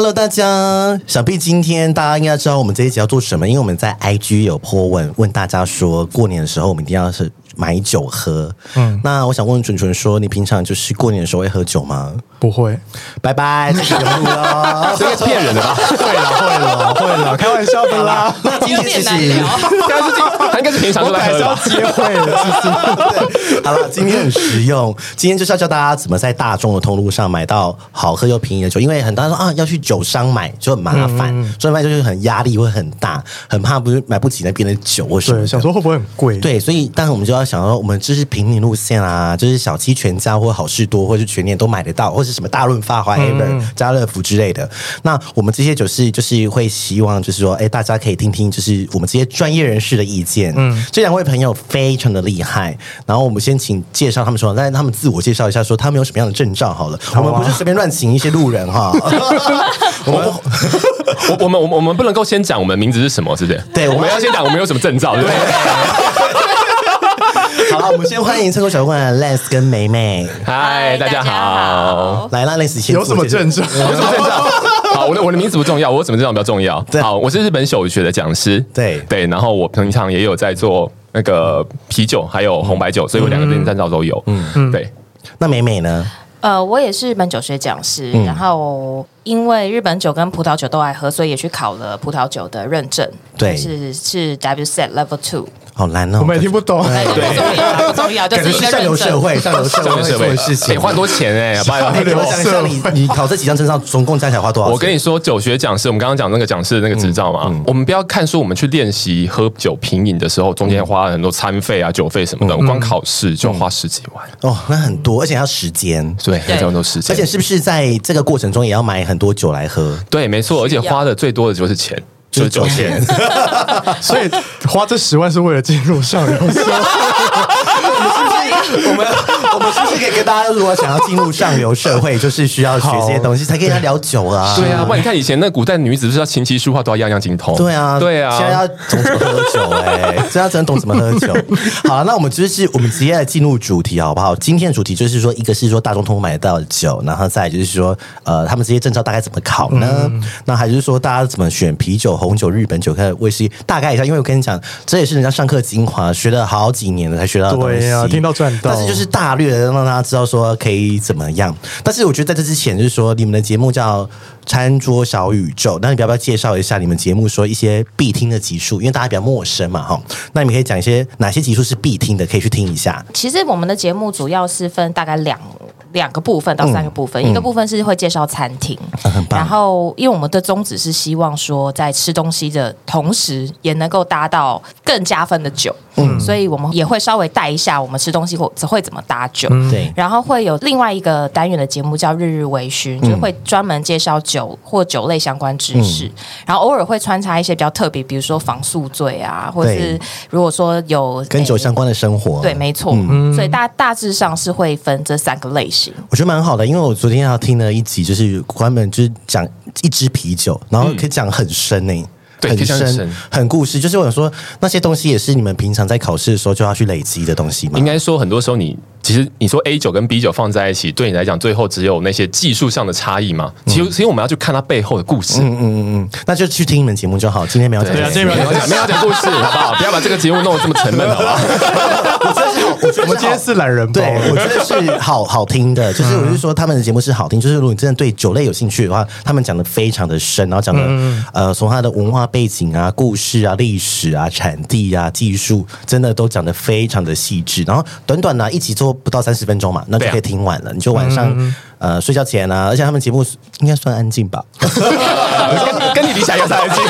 Hello，大家，想必今天大家应该知道我们这一集要做什么，因为我们在 IG 有 po 文问大家说，过年的时候我们一定要是买酒喝。嗯，那我想问纯纯说，你平常就是过年的时候会喝酒吗？不会，拜拜，这是节目了，这个是骗人的吧？会了，会了，会了，开玩笑的啦。那今天其实，应该是他应该是平常都来喝的。接会了，是不是？好了，今天很实用，今天就是要教大家怎么在大众的通路上买到好喝又便宜的酒，因为很多人说啊，要去酒商买就很麻烦，所以卖就是很压力会很大，很怕不是买不起那边的酒或什么。对，想说会不会很贵？对，所以但是我们就要想要，我们就是平民路线啊，就是小七全家或好事多或是全年都买得到，或是什么大润发、华 ever 家乐福之类的。那我们这些就是就是会希望就是说，哎，大家可以听听，就是我们这些专业人士的意见。嗯，这两位朋友非常的厉害。然后我们先请介绍他们说，让他们自我介绍一下，说他们有什么样的证照好了。我们不是随便乱请一些路人哈。我们我我们我们我们不能够先讲我们名字是什么，是不是？对，我们要先讲我们有什么证照，对不对？好，我们先欢迎成功小冠的 Lance 跟美美。嗨，大家好。来啦，Lance 先。有什么症状？有什么症状？好，我的我的名字不重要，我有什么证照比较重要？好，我是日本酒学的讲师。对对，然后我平常也有在做那个啤酒，还有红白酒，所以我两个证照都有。嗯嗯，对。那美美呢？呃，我也是日本酒学讲师，嗯、然后因为日本酒跟葡萄酒都爱喝，所以也去考了葡萄酒的认证，对，是是 WSET Level Two。好难哦，我们也听不懂。对，不重要，不重要，就是上流社会，上流社会做的事情，得花多钱哎！我讲一下，你你考这几张证照，总共加起来花多少？我跟你说，酒学讲师，我们刚刚讲那个讲师的那个执照嘛，我们不要看说我们去练习喝酒品饮的时候，中间花了很多餐费啊、酒费什么的，我光考试就花十几万哦，那很多，而且要时间，对，要这么多时间，而且是不是在这个过程中也要买很多酒来喝？对，没错，而且花的最多的就是钱。就是酒钱，所以花这十万是为了进入上流社会。我们我们是不是可以跟大家，如果想要进入上流社会，就是需要学这些东西，才可以跟他聊酒啊？对啊，不然你看以前那古代女子，不是要琴棋书画都要样样精通？对啊，对啊，现在要懂怎么喝酒哎，现在真的懂怎么喝酒。好了，那我们就是我们直接来进入主题好不好？今天的主题就是说，一个是说大众通买得到的酒，然后再就是说，呃，他们这些证照大概怎么考呢？那还是说大家怎么选啤酒、红酒、日本酒、开威士忌？大概一下，因为我跟你讲，这也是人家上课精华，学了好几年了才学到的东西。对啊，听到赚到。但是就是大略的让大家知道说可以怎么样，但是我觉得在这之前就是说你们的节目叫餐桌小宇宙，那你要不要介绍一下你们节目说一些必听的集数？因为大家比较陌生嘛，哈，那你们可以讲一些哪些集数是必听的，可以去听一下。其实我们的节目主要是分大概两。两个部分到三个部分，嗯、一个部分是会介绍餐厅，嗯、然后因为我们的宗旨是希望说，在吃东西的同时，也能够搭到更加分的酒，嗯，所以我们也会稍微带一下我们吃东西或会怎么搭酒，对、嗯，然后会有另外一个单元的节目叫日日微醺，嗯、就是会专门介绍酒或酒类相关知识，嗯、然后偶尔会穿插一些比较特别，比如说防宿醉啊，或者是如果说有跟酒相关的生活，对，没错，嗯、所以大大致上是会分这三个类型。我觉得蛮好的，因为我昨天要听了一集，就是专门就是讲一支啤酒，然后可以讲很深呢、欸。嗯很深，很故事，就是我想说那些东西也是你们平常在考试的时候就要去累积的东西吗？应该说，很多时候你其实你说 A 九跟 B 九放在一起，对你来讲，最后只有那些技术上的差异嘛。其实，其实我们要去看它背后的故事。嗯嗯嗯嗯，那就去听你们节目就好。今天没有讲，对啊，今天没有讲，没有讲故事，好不好？不要把这个节目弄得这么沉闷，好不好？我觉得我们今天是懒人，对，我觉得是好好听的。就是我是说，他们的节目是好听。就是如果你真的对酒类有兴趣的话，他们讲的非常的深，然后讲的呃，从他的文化背景啊、故。事啊、历史啊、产地啊、技术，真的都讲的非常的细致。然后短短呢、啊，一集做不到三十分钟嘛，那就可以听完了。啊、你就晚上、嗯、呃睡觉前啊，而且他们节目应该算安静吧？跟，跟你理想有差距。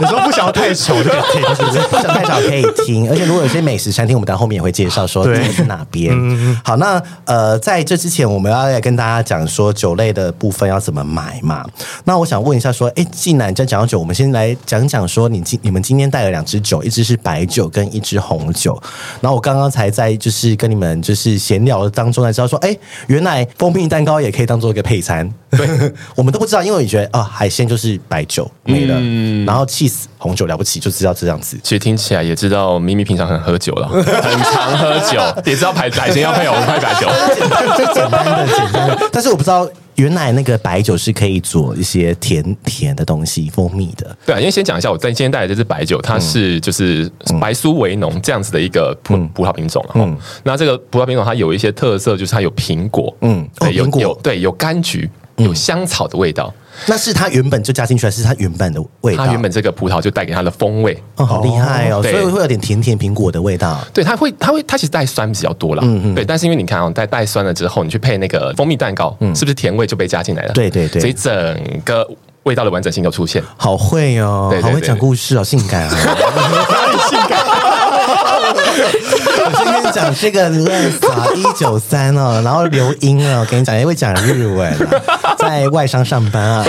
你说不想要太丑就可以听，是不是？不想太少可以听。而且如果有些美食餐厅，我们到后面也会介绍说这是哪边。嗯、好，那呃，在这之前，我们要来跟大家讲说酒类的部分要怎么买嘛。那我想问一下，说，哎，既然在讲到酒，我们先来讲讲说，你今你们今天带了两支酒，一支是白酒跟一支红酒。然后我刚刚才在就是跟你们就是闲聊的当中才知道说，哎，原来蜂蜜蛋糕也可以当做一个配餐。对，我们都不知道，因为你觉得啊、哦，海鲜就是白酒没了，嗯、然后起司红酒了不起，就知道这样子。其实听起来也知道，咪咪平常很喝酒了，很常喝酒，也知道海海鲜要配红配白酒，简单，的简单的。但是我不知道，原来那个白酒是可以做一些甜甜的东西，蜂蜜的。对啊，因为先讲一下，我在今天带来的这支白酒，它是就是白苏维农这样子的一个葡葡萄品种了。嗯，那这个葡萄品种它有一些特色，就是它有苹果，嗯，对，有有对有柑橘。有香草的味道，那是它原本就加进去，还是它原本的味道？它原本这个葡萄就带给它的风味，哦，好厉害哦！所以会有点甜甜苹果的味道。对，它会，它会，它其实带酸比较多了。嗯嗯，对。但是因为你看啊，带带酸了之后，你去配那个蜂蜜蛋糕，嗯，是不是甜味就被加进来了？对对对，所以整个味道的完整性就出现。好会哦，好会讲故事哦，性感啊，性感。我先跟你讲这个 Les 一九三哦，然后留音哦，我跟你讲，因为讲日文，在外商上班啊。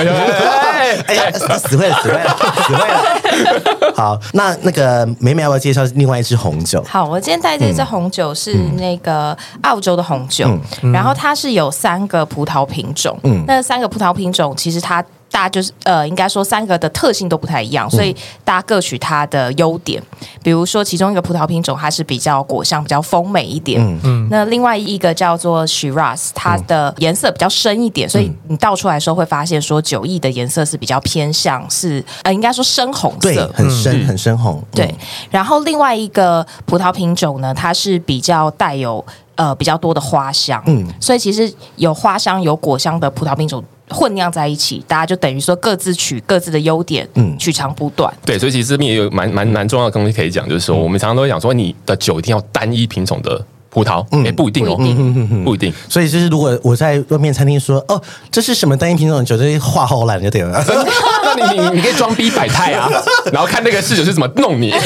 哎呀，死会了，死会了，死会了。好，那那个美美要不要介绍另外一支红酒？好，我今天带这支红酒是那个澳洲的红酒，然后它是有三个葡萄品种，嗯，那三个葡萄品种其实它。大家就是呃，应该说三个的特性都不太一样，所以大家各取它的优点。比如说，其中一个葡萄品种它是比较果香、比较丰美一点。嗯嗯。那另外一个叫做 Shiraz，它的颜色比较深一点，所以你倒出来的时候会发现说酒液的颜色是比较偏向是呃，应该说深红色，对，很深很深红。对。然后另外一个葡萄品种呢，它是比较带有呃比较多的花香。嗯。所以其实有花香、有果香的葡萄品种。混酿在一起，大家就等于说各自取各自的优点，嗯，取长补短。对，所以其实这边也有蛮蛮蛮重要的东西可以讲，就是说我们常常都会讲说，你的酒一定要单一品种的葡萄，嗯，也不一定哦，不一定，不一定。所以就是如果我在外面餐厅说，哦，这是什么单一品种？的酒，这些话好烂就对了。那你你你可以装逼摆态啊，然后看那个侍酒是怎么弄你。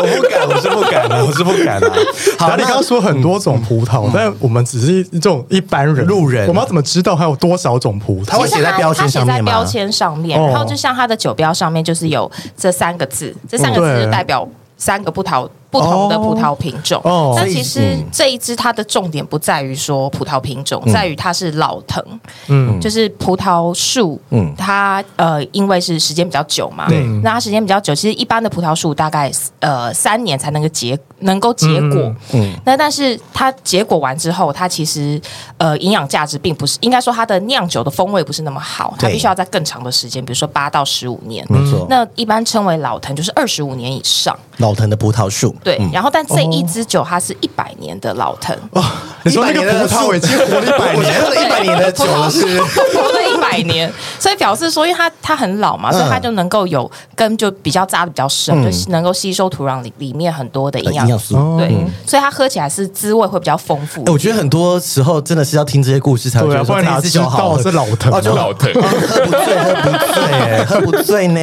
我不敢，我是不敢的，我是不敢的。好，你刚刚说很多种葡萄，但我们只是一种一般人、路人，我们要怎么知道还有多少种葡萄？它会写在标签上面吗？标签上面，然后就像它的酒标上面，就是有这三个字，这三个字就代表三个葡萄。不同的葡萄品种，哦，但其实这一支它的重点不在于说葡萄品种，在于它是老藤，嗯，就是葡萄树，嗯，它呃因为是时间比较久嘛，对，那它时间比较久，其实一般的葡萄树大概呃三年才能够结能够结果，嗯，那但是它结果完之后，它其实呃营养价值并不是，应该说它的酿酒的风味不是那么好，它必须要在更长的时间，比如说八到十五年，没错，那一般称为老藤就是二十五年以上，老藤的葡萄树。对，然后但这一支酒它是一百年的老藤哦，你说那个葡萄已经活了一百年了，一百年的酒是 活了一百年，所以表示说，因为它它很老嘛，所以它就能够有根就比较扎的比较深，就能够吸收土壤里里面很多的营养素，对，所以它喝起来是滋味会比较丰富。我觉得很多时候真的是要听这些故事才会觉得说这支酒好，是老藤哦，就老藤，喝不醉，喝不醉，喝不醉呢，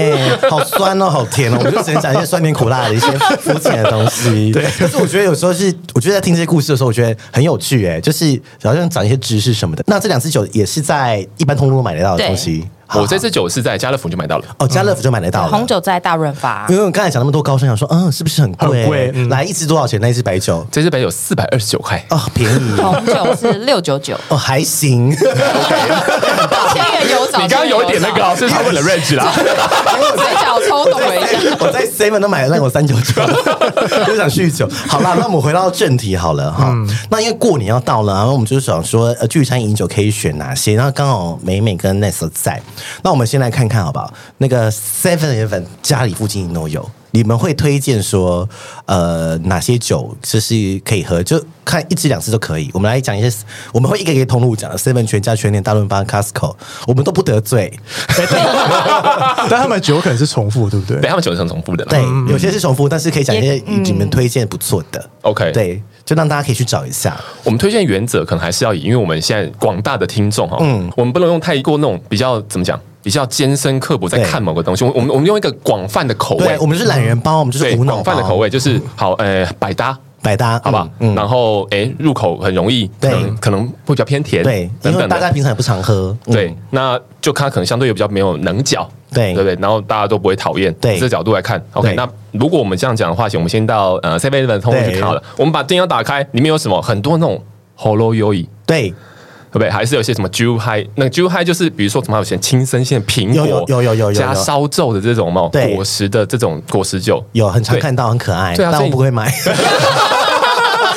好酸哦，好甜哦，我们就只能讲一些酸甜苦辣的一些肤浅的东西。对，可是我觉得有时候是，我觉得在听这些故事的时候，我觉得很有趣，哎，就是好像讲一些知识什么的。那这两支酒也是在一般通路买得到的东西。我这支酒是在家乐福就买到了哦，家乐福就买得到了。红酒在大润发，因为我刚才讲那么多高声，想说，嗯，是不是很贵？贵。来，一支多少钱？那一支白酒，这支白酒四百二十九块哦，便宜。红酒是六九九哦，还行。千元有找，你刚刚有一点那个，是他为了 range 啦。我嘴角抽动了一下，我在 seven 都买了那个三九九，就想酗酒。好啦，那我们回到正题好了哈。那因为过年要到了，然后我们就是想说，呃，聚餐饮酒可以选哪些？然后刚好美美跟 Nest 在。那我们先来看看好不好？那个 Seven Eleven 家里附近都有，你们会推荐说，呃，哪些酒就是可以喝？就看一支两支都可以。我们来讲一些，我们会一个一个通路讲，Seven 全家、全年、大润发、Costco，我们都不得罪。但他们酒可能是重复，对不对？对，他们酒是很重复的。对，有些是重复，但是可以讲一些你们推荐不错的。OK，对。就让大家可以去找一下。我们推荐原则可能还是要以，因为我们现在广大的听众哈，嗯，我们不能用太过那种比较怎么讲比较艰深刻薄在看某个东西。我我们我们用一个广泛的口味，我们是懒人包，我们就是无脑广泛的口味，就是好，呃，百搭。百搭，好吧，嗯，然后哎，入口很容易，对，可能会比较偏甜，对，因为大家平常也不常喝，对，那就它可能相对也比较没有棱角，对，对不对？然后大家都不会讨厌，对，这个角度来看，OK，那如果我们这样讲的话，行，我们先到呃 Seven Eleven 通路去看好了，我们把电箱打开，里面有什么？很多那种 Holo Yoi，对，对不对？还是有些什么 Ju Hai，那个 Ju Hai 就是比如说什么有些青森县苹果，有有有有加烧皱的这种嘛，果实的这种果实酒，有很常看到，很可爱，但我不会买。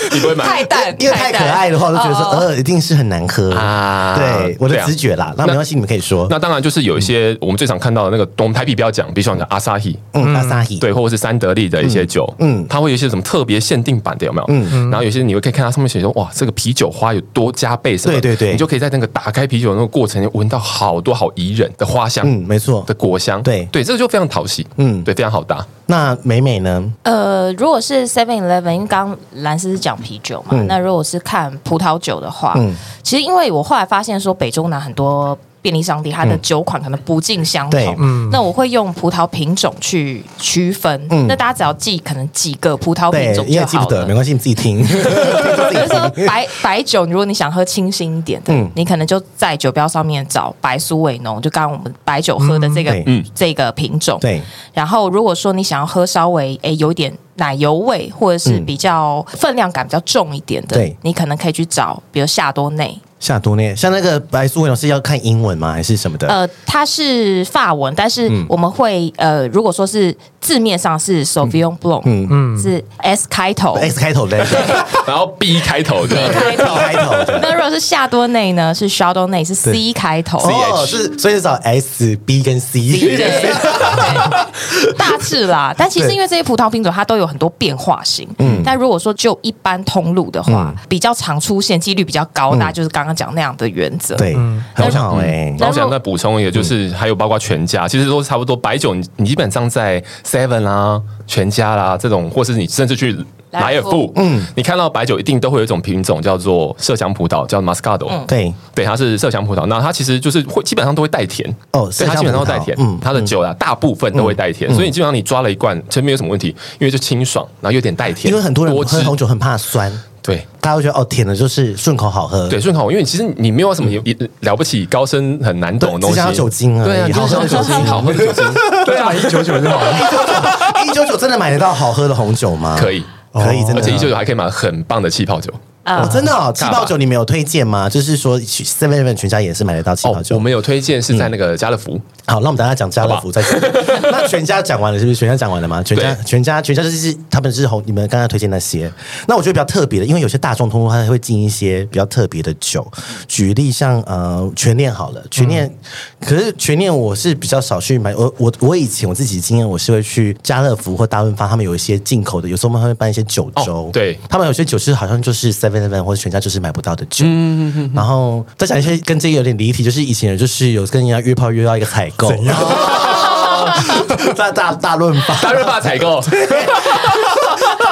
你不会买？太淡，因为太可爱的话，我就觉得说，呃，一定是很难喝。啊。对，我的直觉啦。那没关系，你们可以说。那当然就是有一些我们最常看到的那个，我们台啤不要讲，比如说讲阿萨希，嗯，阿萨希，对，或者是三得利的一些酒，嗯，它会有一些什么特别限定版的，有没有？嗯，然后有些你会可以看它上面写说，哇，这个啤酒花有多加倍什么？对对。对，你就可以在那个打开啤酒那个过程，闻到好多好宜人的花香，嗯，没错，的果香，对。对，这个就非常讨喜，嗯，对，非常好搭。那美美呢？呃，如果是 Seven Eleven，因为刚刚兰斯是讲啤酒嘛，那如果是看葡萄酒的话，其实因为我后来发现说北中南很多。便利商店它的酒款可能不尽相同，嗯，那我会用葡萄品种去区分。嗯，那大家只要记可能几个葡萄品种就好了，记不得没关系，你自己听。比 如说白白酒，如果你想喝清新一点的，嗯，你可能就在酒标上面找白苏维农，就刚刚我们白酒喝的这个嗯这个品种。对。然后如果说你想要喝稍微诶有点奶油味，或者是比较分量感比较重一点的，对，你可能可以去找，比如夏多内。夏多内，像那个白苏维浓是要看英文吗？还是什么的？呃，它是法文，但是我们会呃，如果说是字面上是 Sauvignon Blanc，嗯。嗯，是 S 开头，S 开头的，然后 B 开头的，B 开头。开头。那如果是夏多内呢？是 Chardonnay，是 C 开头，哦，是所以是找 S、B 跟 C。大致啦，但其实因为这些葡萄品种它都有很多变化型，嗯，但如果说就一般通路的话，比较常出现，几率比较高，那就是刚。讲那样的原则，对，很好哎。然后想再补充一个，就是还有包括全家，其实都差不多。白酒你你基本上在 Seven 啦、全家啦这种，或是你甚至去莱尔富，嗯，你看到白酒一定都会有一种品种叫做麝香葡萄，叫 Moscato。对，对，它是麝香葡萄。那它其实就是会基本上都会带甜哦，对，它基本上都带甜。嗯，它的酒啊，大部分都会带甜，所以你基本上你抓了一罐，其实没有什么问题，因为就清爽，然后有点带甜。因为很多人喝红酒很怕酸。对，大家会觉得哦，甜的就是顺口好喝。对，顺口好，因为其实你没有什么也了不起、高深、很难懂的东西，加酒精啊，对啊，好喝的酒精，好喝的酒精，对啊，买一九九就好了。一九九真的买得到好喝的红酒吗？可以，可以，真的，而且一九九还可以买很棒的气泡酒。哦，真的哦，气泡酒你们有推荐吗？就是说，Seven Eleven 全家也是买得到气泡酒。我们有推荐是在那个家乐福。好，那我们等下讲家乐福再讲。那全家讲完了是不是？全家讲完了吗？全家全家全家就是他们是红，你们刚刚推荐那些。那我觉得比较特别的，因为有些大众通路它会进一些比较特别的酒。举例像呃全念好了，全联，可是全念我是比较少去买。我我我以前我自己经验，我是会去家乐福或大润发，他们有一些进口的，有时候他们会办一些酒周。对，他们有些酒是好像就是 Seven Eleven 或者全家就是买不到的酒。嗯嗯嗯。然后再讲一些跟这个有点离题，就是以前就是有跟人家约炮约到一个采购。大大大润发，大润发采购。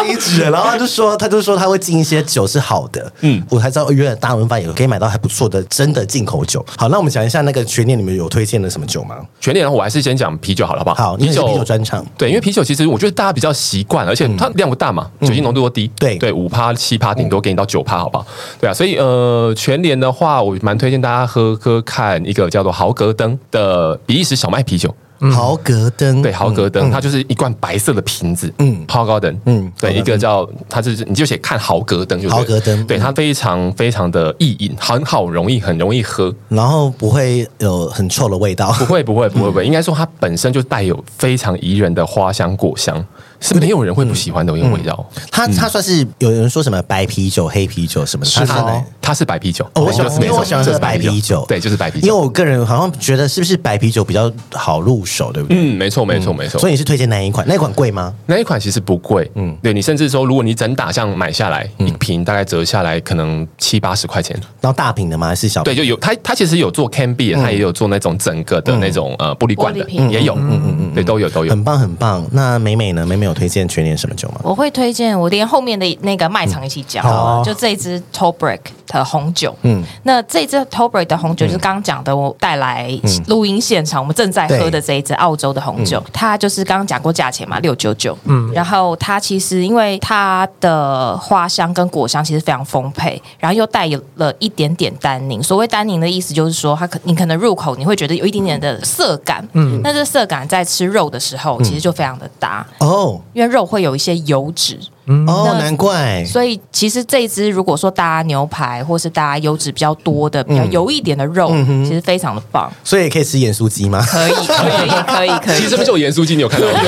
离职了，然后他就说，他就说他会进一些酒是好的，嗯，我才知道原来大润发也可以买到还不错的真的进口酒。好，那我们讲一下那个全年，你们有推荐的什么酒吗？全联，我还是先讲啤酒好了，好不好？好，啤酒啤酒专场，对，因为啤酒其实我觉得大家比较习惯，而且它量不大嘛，酒精浓度都低，对对，五趴七趴，顶多给你到九趴，好不好？对啊，所以呃，全年的话，我蛮推荐大家喝喝看一个叫做豪格登的比利时小麦啤酒。豪格登，对，豪格登，它就是一罐白色的瓶子，嗯，豪格登，嗯，对，一个叫它就是，你就写看豪格登就豪格登，对，它非常非常的易饮，很好容易很容易喝，然后不会有很臭的味道，不会不会不会不会，应该说它本身就带有非常宜人的花香果香。是没有人会不喜欢的一个味道。它它算是有人说什么白啤酒、黑啤酒什么的。是它，它是白啤酒。我喜欢，因为我喜欢喝白啤酒。对，就是白啤酒。因为我个人好像觉得是不是白啤酒比较好入手，对不对？嗯，没错，没错，没错。所以你是推荐哪一款？那一款贵吗？那一款其实不贵。嗯，对你甚至说，如果你整打像买下来一瓶，大概折下来可能七八十块钱。然后大瓶的吗？还是小？对，就有它，它其实有做 can be，它也有做那种整个的那种呃玻璃罐的，也有。嗯嗯嗯，对，都有都有。很棒很棒。那美美呢？美美。面有推荐全年什么酒吗？我会推荐，我连后面的那个卖场一起讲，嗯、就这一支 Torbreck 的红酒。嗯，那这支 Torbreck 的红酒就是刚刚讲的，我带来录音现场，我们正在喝的这一支澳洲的红酒，嗯、它就是刚刚讲过价钱嘛，六九九。嗯，然后它其实因为它的花香跟果香其实非常丰沛，然后又带有了一点点单宁。所谓单宁的意思就是说，它可你可能入口你会觉得有一点点的涩感。嗯，那这涩感在吃肉的时候，其实就非常的搭哦，因为肉会有一些油脂。哦，难怪。所以其实这一支如果说搭牛排，或是搭油脂比较多的、比较油一点的肉，其实非常的棒。所以也可以吃盐酥鸡吗？可以，可以，可以，可以。其实这边就有盐酥鸡，你有看到吗？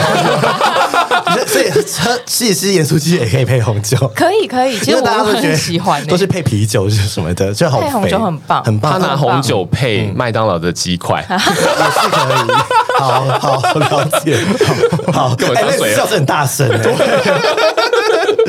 所以吃吃吃盐酥鸡也可以配红酒，可以，可以。其实大家都很喜欢，都是配啤酒是什么的，就好。配红酒很棒，很棒。他拿红酒配麦当劳的鸡块 也是可以。好好了解，好。哎，那笑声很大声。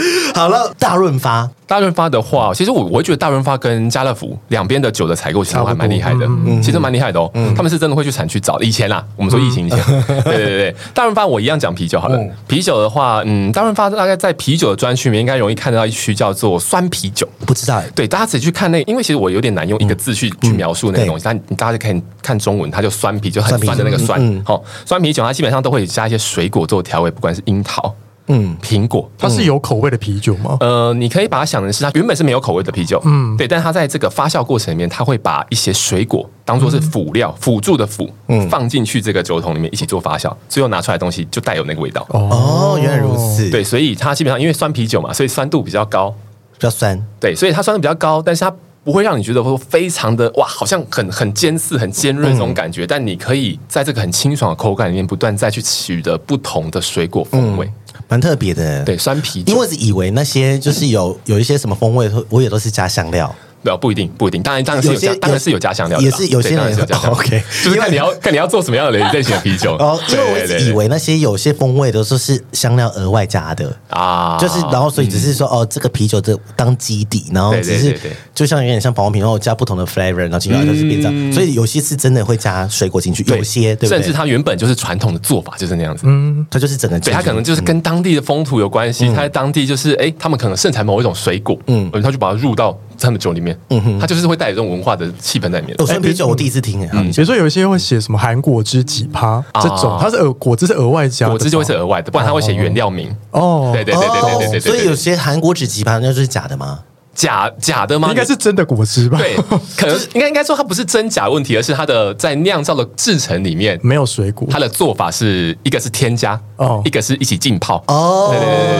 好了，大润发，大润发的话，其实我我觉得大润发跟家乐福两边的酒的采购其实还蛮厉害的，嗯、其实蛮厉害的哦。嗯、他们是真的会去产区找。以前啦，我们说疫情以前，嗯、对对对，大润发我一样讲啤酒好了。嗯、啤酒的话，嗯，大润发大概在啤酒的专区里面应该容易看得到一区叫做酸啤酒，不知道。对，大家自己去看那个，因为其实我有点难用一个字去、嗯、去描述那个东西，但大家就可以看中文，它就酸啤，就很酸的那个酸。好、嗯，酸啤酒它基本上都会加一些水果做调味，不管是樱桃。嗯，苹果它是有口味的啤酒吗？呃，你可以把它想成是它原本是没有口味的啤酒，嗯，对，但它在这个发酵过程里面，它会把一些水果当做是辅料、辅助的辅，嗯，放进去这个酒桶里面一起做发酵，最后拿出来的东西就带有那个味道。哦，原来如此。对，所以它基本上因为酸啤酒嘛，所以酸度比较高，比较酸。对，所以它酸度比较高，但是它不会让你觉得说非常的哇，好像很很尖刺、很尖锐这种感觉。但你可以在这个很清爽的口感里面，不断再去取得不同的水果风味。蛮特别的，对酸啤酒，因为我以为那些就是有有一些什么风味，我也都是加香料。不不一定，不一定。当然，当然是有加，当然是有加香料的，也是有些人有加香料。OK，就是看你要看你要做什么样的类型的啤酒。哦，因为我一直以为那些有些风味都是是香料额外加的啊，就是然后所以只是说哦，这个啤酒的当基底，然后只是就像有点像保养品，然后加不同的 flavor，然后进来就是变这样。所以有些是真的会加水果进去，有些对，甚至它原本就是传统的做法就是那样子。嗯，它就是整个，对，它可能就是跟当地的风土有关系。它在当地就是哎，他们可能盛产某一种水果，嗯，他就把它入到他们酒里面，嗯哼，它就是。会带有这种文化的气氛在里面。酸啤酒我第一次听哎，比如说有一些会写什么韩国汁几趴这种，它是额果汁是额外加，果汁就会是额外的，不然它会写原料名。哦，对对对对对对对。所以有些韩国汁几趴那就是假的吗？假假的吗？应该是真的果汁吧？对，可能应该应该说它不是真假问题，而是它的在酿造的制成里面没有水果。它的做法是一个是添加哦，一个是一起浸泡哦。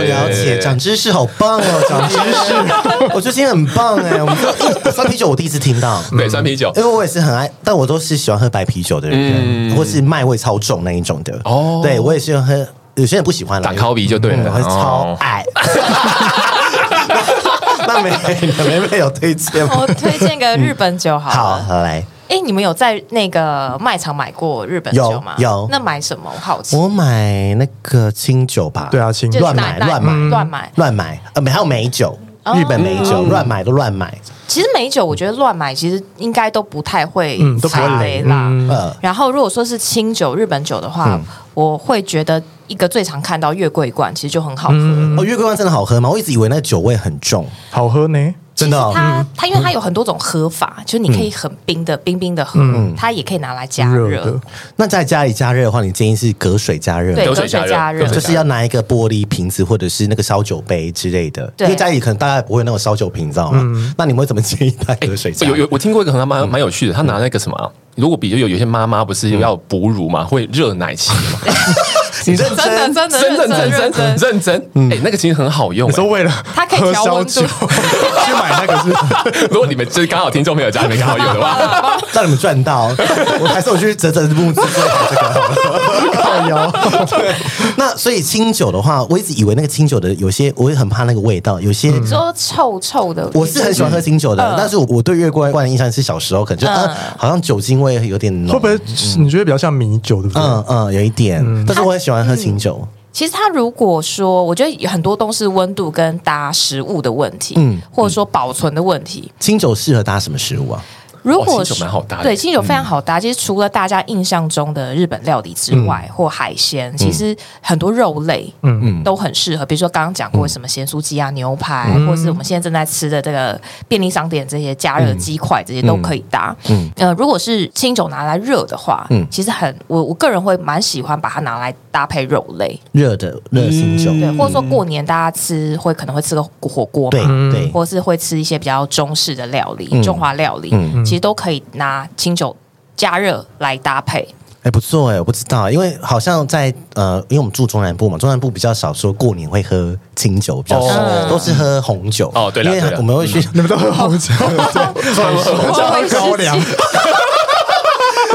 了解，长知识好棒哦，长知识，我觉得今天很棒哎。我们说酸啤酒，我第一次听到，对酸啤酒，因为我也是很爱，但我都是喜欢喝白啤酒的人，或是麦味超重那一种的哦。对我也喜欢喝，有些人不喜欢了，打烤鼻就对了，我超爱。那美美美有推荐吗？我推荐个日本酒好，好，好来。哎，你们有在那个卖场买过日本酒吗？有。那买什么？我好奇。我买那个清酒吧。对啊，清乱买乱买乱买乱买。呃，还有美酒，日本美酒乱买都乱买。其实美酒，我觉得乱买其实应该都不太会踩雷啦。嗯。然后如果说是清酒，日本酒的话，我会觉得。一个最常看到月桂冠，其实就很好喝。哦，月桂冠真的好喝吗？我一直以为那酒味很重，好喝呢。真的，它它因为它有很多种喝法，就是你可以很冰的冰冰的喝，它也可以拿来加热。那在家里加热的话，你建议是隔水加热，对，隔水加热，就是要拿一个玻璃瓶子或者是那个烧酒杯之类的。因为家里可能大家不会那种烧酒瓶，你知道吗？那你们会怎么建议它隔水加热？有有，我听过一个很蛮蛮有趣的，他拿那个什么，如果比如有有些妈妈不是要哺乳嘛，会热奶期嘛。你认真，真的，真的，真的，认真，认真。哎，那个其实很好用。你说为了它可以调温度，去买那个是。如果你们就是刚好听众朋友家里面刚好有的话，让你们赚到。我还是我去折折木子做这个好了。对，那所以清酒的话，我一直以为那个清酒的有些，我也很怕那个味道。有些说臭臭的，我是很喜欢喝清酒的，但是我我对月桂冠的印象是小时候可能就啊，好像酒精味有点浓。会不会你觉得比较像米酒对不对？嗯嗯，有一点。但是我很喜欢喝清酒。其实它如果说，我觉得有很多都是温度跟搭食物的问题，嗯，或者说保存的问题。清酒适合搭什么食物啊？如果是蛮好搭，对，清酒非常好搭。其实除了大家印象中的日本料理之外，或海鲜，其实很多肉类，嗯。嗯，都很适合。比如说刚刚讲过什么咸酥鸡啊、牛排，或者是我们现在正在吃的这个便利商店这些加热鸡块，这些都可以搭。嗯，呃，如果是清酒拿来热的话，嗯，其实很我我个人会蛮喜欢把它拿来搭配肉类，热的热清酒，对，或者说过年大家吃会可能会吃个火锅，对对，或是会吃一些比较中式的料理、中华料理，其实都可以拿清酒加热来搭配。哎，不错哎，我不知道，因为好像在呃，因为我们住中南部嘛，中南部比较少说过年会喝清酒，比较少都是喝红酒哦。对，因为我们会去，你们都喝红酒，喝高粱。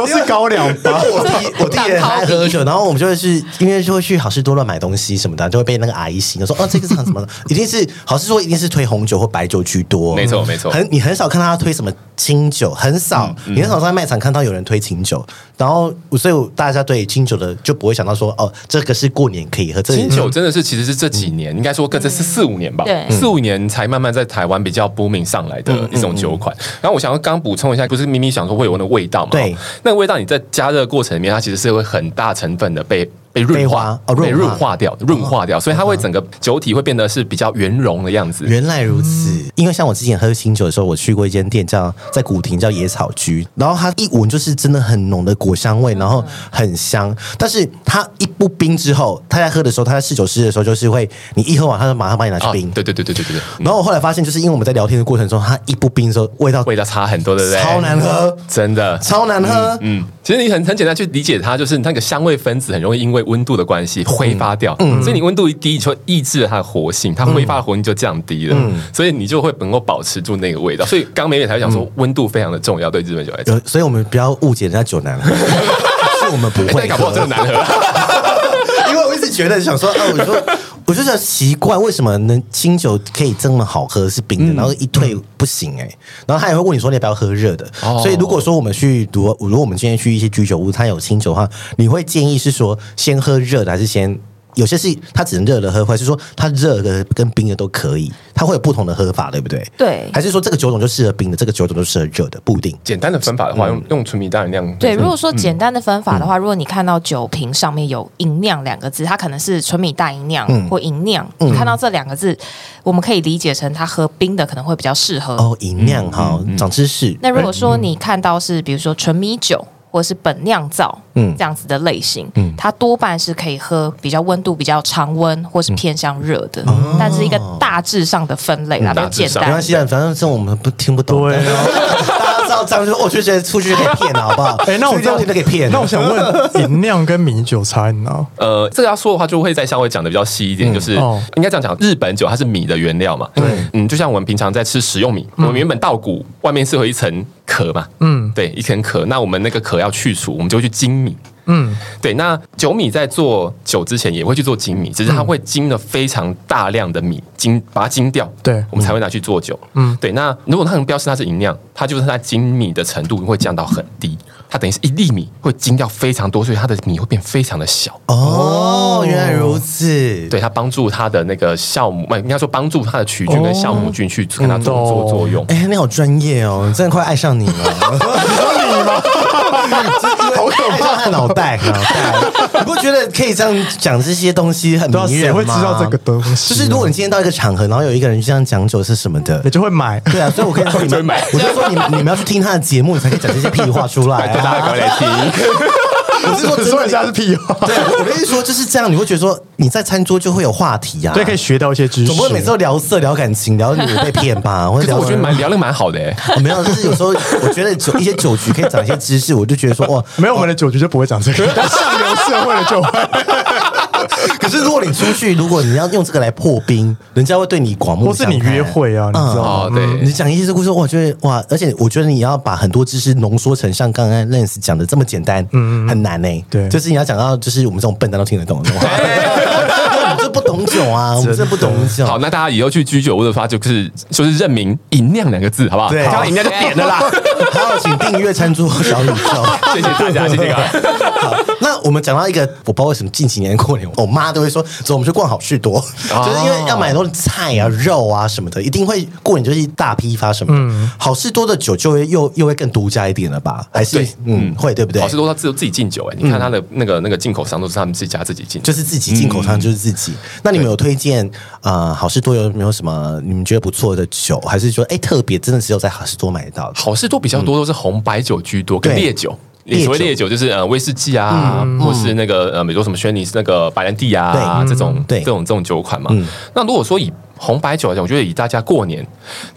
都是高粱吧。我弟我弟也爱喝酒，然后我们就会去，因为就会去好事多乱买东西什么的，就会被那个阿姨洗，说哦，这个是什么？一定是好事多，一定是推红酒或白酒居多。没错没错，很你很少看到他推什么清酒，很少，你很少在卖场看到有人推清酒。然后所以大家对清酒的就不会想到说哦，这个是过年可以喝。清酒真的是其实是这几年应该说，跟这是四五年吧，四五年才慢慢在台湾比较 booming 上来的一种酒款。然后我想要刚补充一下，不是咪咪想说会有那个味道嘛？对。那个味道你在加热过程里面，它其实是会很大成分的被。被润化哦，被润化掉，润化掉，所以它会整个酒体会变得是比较圆融的样子。原来如此，因为像我之前喝清酒的时候，我去过一间店叫在古亭叫野草居，然后它一闻就是真的很浓的果香味，然后很香。但是它一不冰之后，他在喝的时候，他在试酒师的时候，就是会你一喝完，他就马上把你拿去冰。对对对对对对。然后我后来发现，就是因为我们在聊天的过程中，它一不冰的时候，味道味道差很多，对不对？超难喝，真的超难喝。嗯，其实你很很简单去理解它，就是那个香味分子很容易因为温度的关系。挥发掉，嗯、所以你温度一低，就抑制了它的活性，它挥发的活性就降低了，嗯、所以你就会能够保持住那个味道。所以刚美美才会讲说，温度非常的重要，对日本酒来讲。所以我们不要误解人家酒难喝，是我们不会，搞不好真的难喝。因为我一直觉得想说，啊，我说。我就觉得奇怪，为什么能清酒可以这么好喝是冰的，然后一退不行哎、欸，然后他也会问你说，你要不要喝热的？哦、所以如果说我们去读，如果我们今天去一些居酒屋，它有清酒的话，你会建议是说先喝热的还是先？有些是它只能热的喝，或者是说它热的跟冰的都可以，它会有不同的喝法，对不对？对，还是说这个酒种就适合冰的，这个酒种就适合热的，不一定。简单的分法的话，用用纯米大吟酿。对，如果说简单的分法的话，如果你看到酒瓶上面有“吟酿”两个字，它可能是纯米大吟酿或吟酿。你看到这两个字，我们可以理解成它喝冰的可能会比较适合。哦，吟酿哈，长知识。那如果说你看到是比如说纯米酒。或者是本酿造，嗯，这样子的类型，嗯，它多半是可以喝比较温度比较常温，或是偏向热的，但是一个大致上的分类啦，比较简单。没关系啊，反正这我们不听不懂。对大家知道这样就，我就觉得出去就可以骗了，好不好？哎，那我这样就可以骗。那我想问，吟酿跟米酒差在哪？呃，这个要说的话，就会在稍微讲的比较细一点，就是应该这样讲，日本酒它是米的原料嘛，对，嗯，就像我们平常在吃食用米，我们原本稻谷外面是有一层。壳嘛，嗯，对，一层壳，那我们那个壳要去除，我们就会去精米，嗯，对，那酒米在做酒之前也会去做精米，只是它会精了非常大量的米，精把它精掉，对，我们才会拿去做酒，嗯，对，那如果它能标示它是银酿，它就是它精米的程度会降到很低。它等于是一粒米会精掉非常多，所以它的米会变非常的小。哦，原来如此。对，它帮助它的那个酵母，应该说帮助它的曲菌跟酵母菌去跟它做做作用。哎，你好专业哦，真的快爱上你了。你说你吗？好可怕，脑袋脑袋。你不觉得可以这样讲这些东西很迷人吗？会知道这个东西？就是如果你今天到一个场合，然后有一个人这样讲酒是什么的，你就会买。对啊，所以我可以说你们买。我就说你们你们要去听他的节目，你才可以讲这些屁话出来。大家快来听，我是说，只说一下是屁话。对，我跟你说就是这样，你会觉得说你在餐桌就会有话题啊，对，可以学到一些知识。总不会每次都聊色、聊感情、聊你被骗吧？可是我觉得蛮聊的蛮好的哎，没有，就是有时候我觉得酒一些酒局可以长一些知识，我就觉得说哇，没有我们的酒局就不会长这个，上流社会的就会。可是如果你出去，如果你要用这个来破冰，人家会对你刮目。或是你约会啊，你知道吗？对，你讲一些故事，我觉得哇，而且我觉得你要把很多知识浓缩成像刚刚 Lens 讲的这么简单，嗯，很难呢。对，就是你要讲到，就是我们这种笨蛋都听得懂的话。懂酒啊，我们真的不懂酒。好，那大家以后去居酒屋的话，就是就是认明“饮酿”两个字，好不好？对，看到“吟酿”就点了啦。还有，请订阅餐桌小宇宙，谢谢大家，谢谢啊。好，那我们讲到一个，我不知道为什么近几年过年，我妈都会说，走，我们去逛好事多，就是因为要买很多菜啊、肉啊什么的，一定会过年就是一大批发什么的。好事多的酒就会又又会更独家一点了吧？还是嗯，会对不对？好事多他自自己进酒，哎，你看他的那个那个进口商都是他们自己家自己进，就是自己进口商就是自己。那你们有推荐啊？好事多有没有什么你们觉得不错的酒？还是说哎特别真的只有在好事多买得到？好事多比较多都是红白酒居多，跟烈酒。所谓烈酒就是呃威士忌啊，或是那个呃比如说什么轩尼诗那个白兰地啊这种这种这种酒款嘛。那如果说以红白酒来讲，我觉得以大家过年，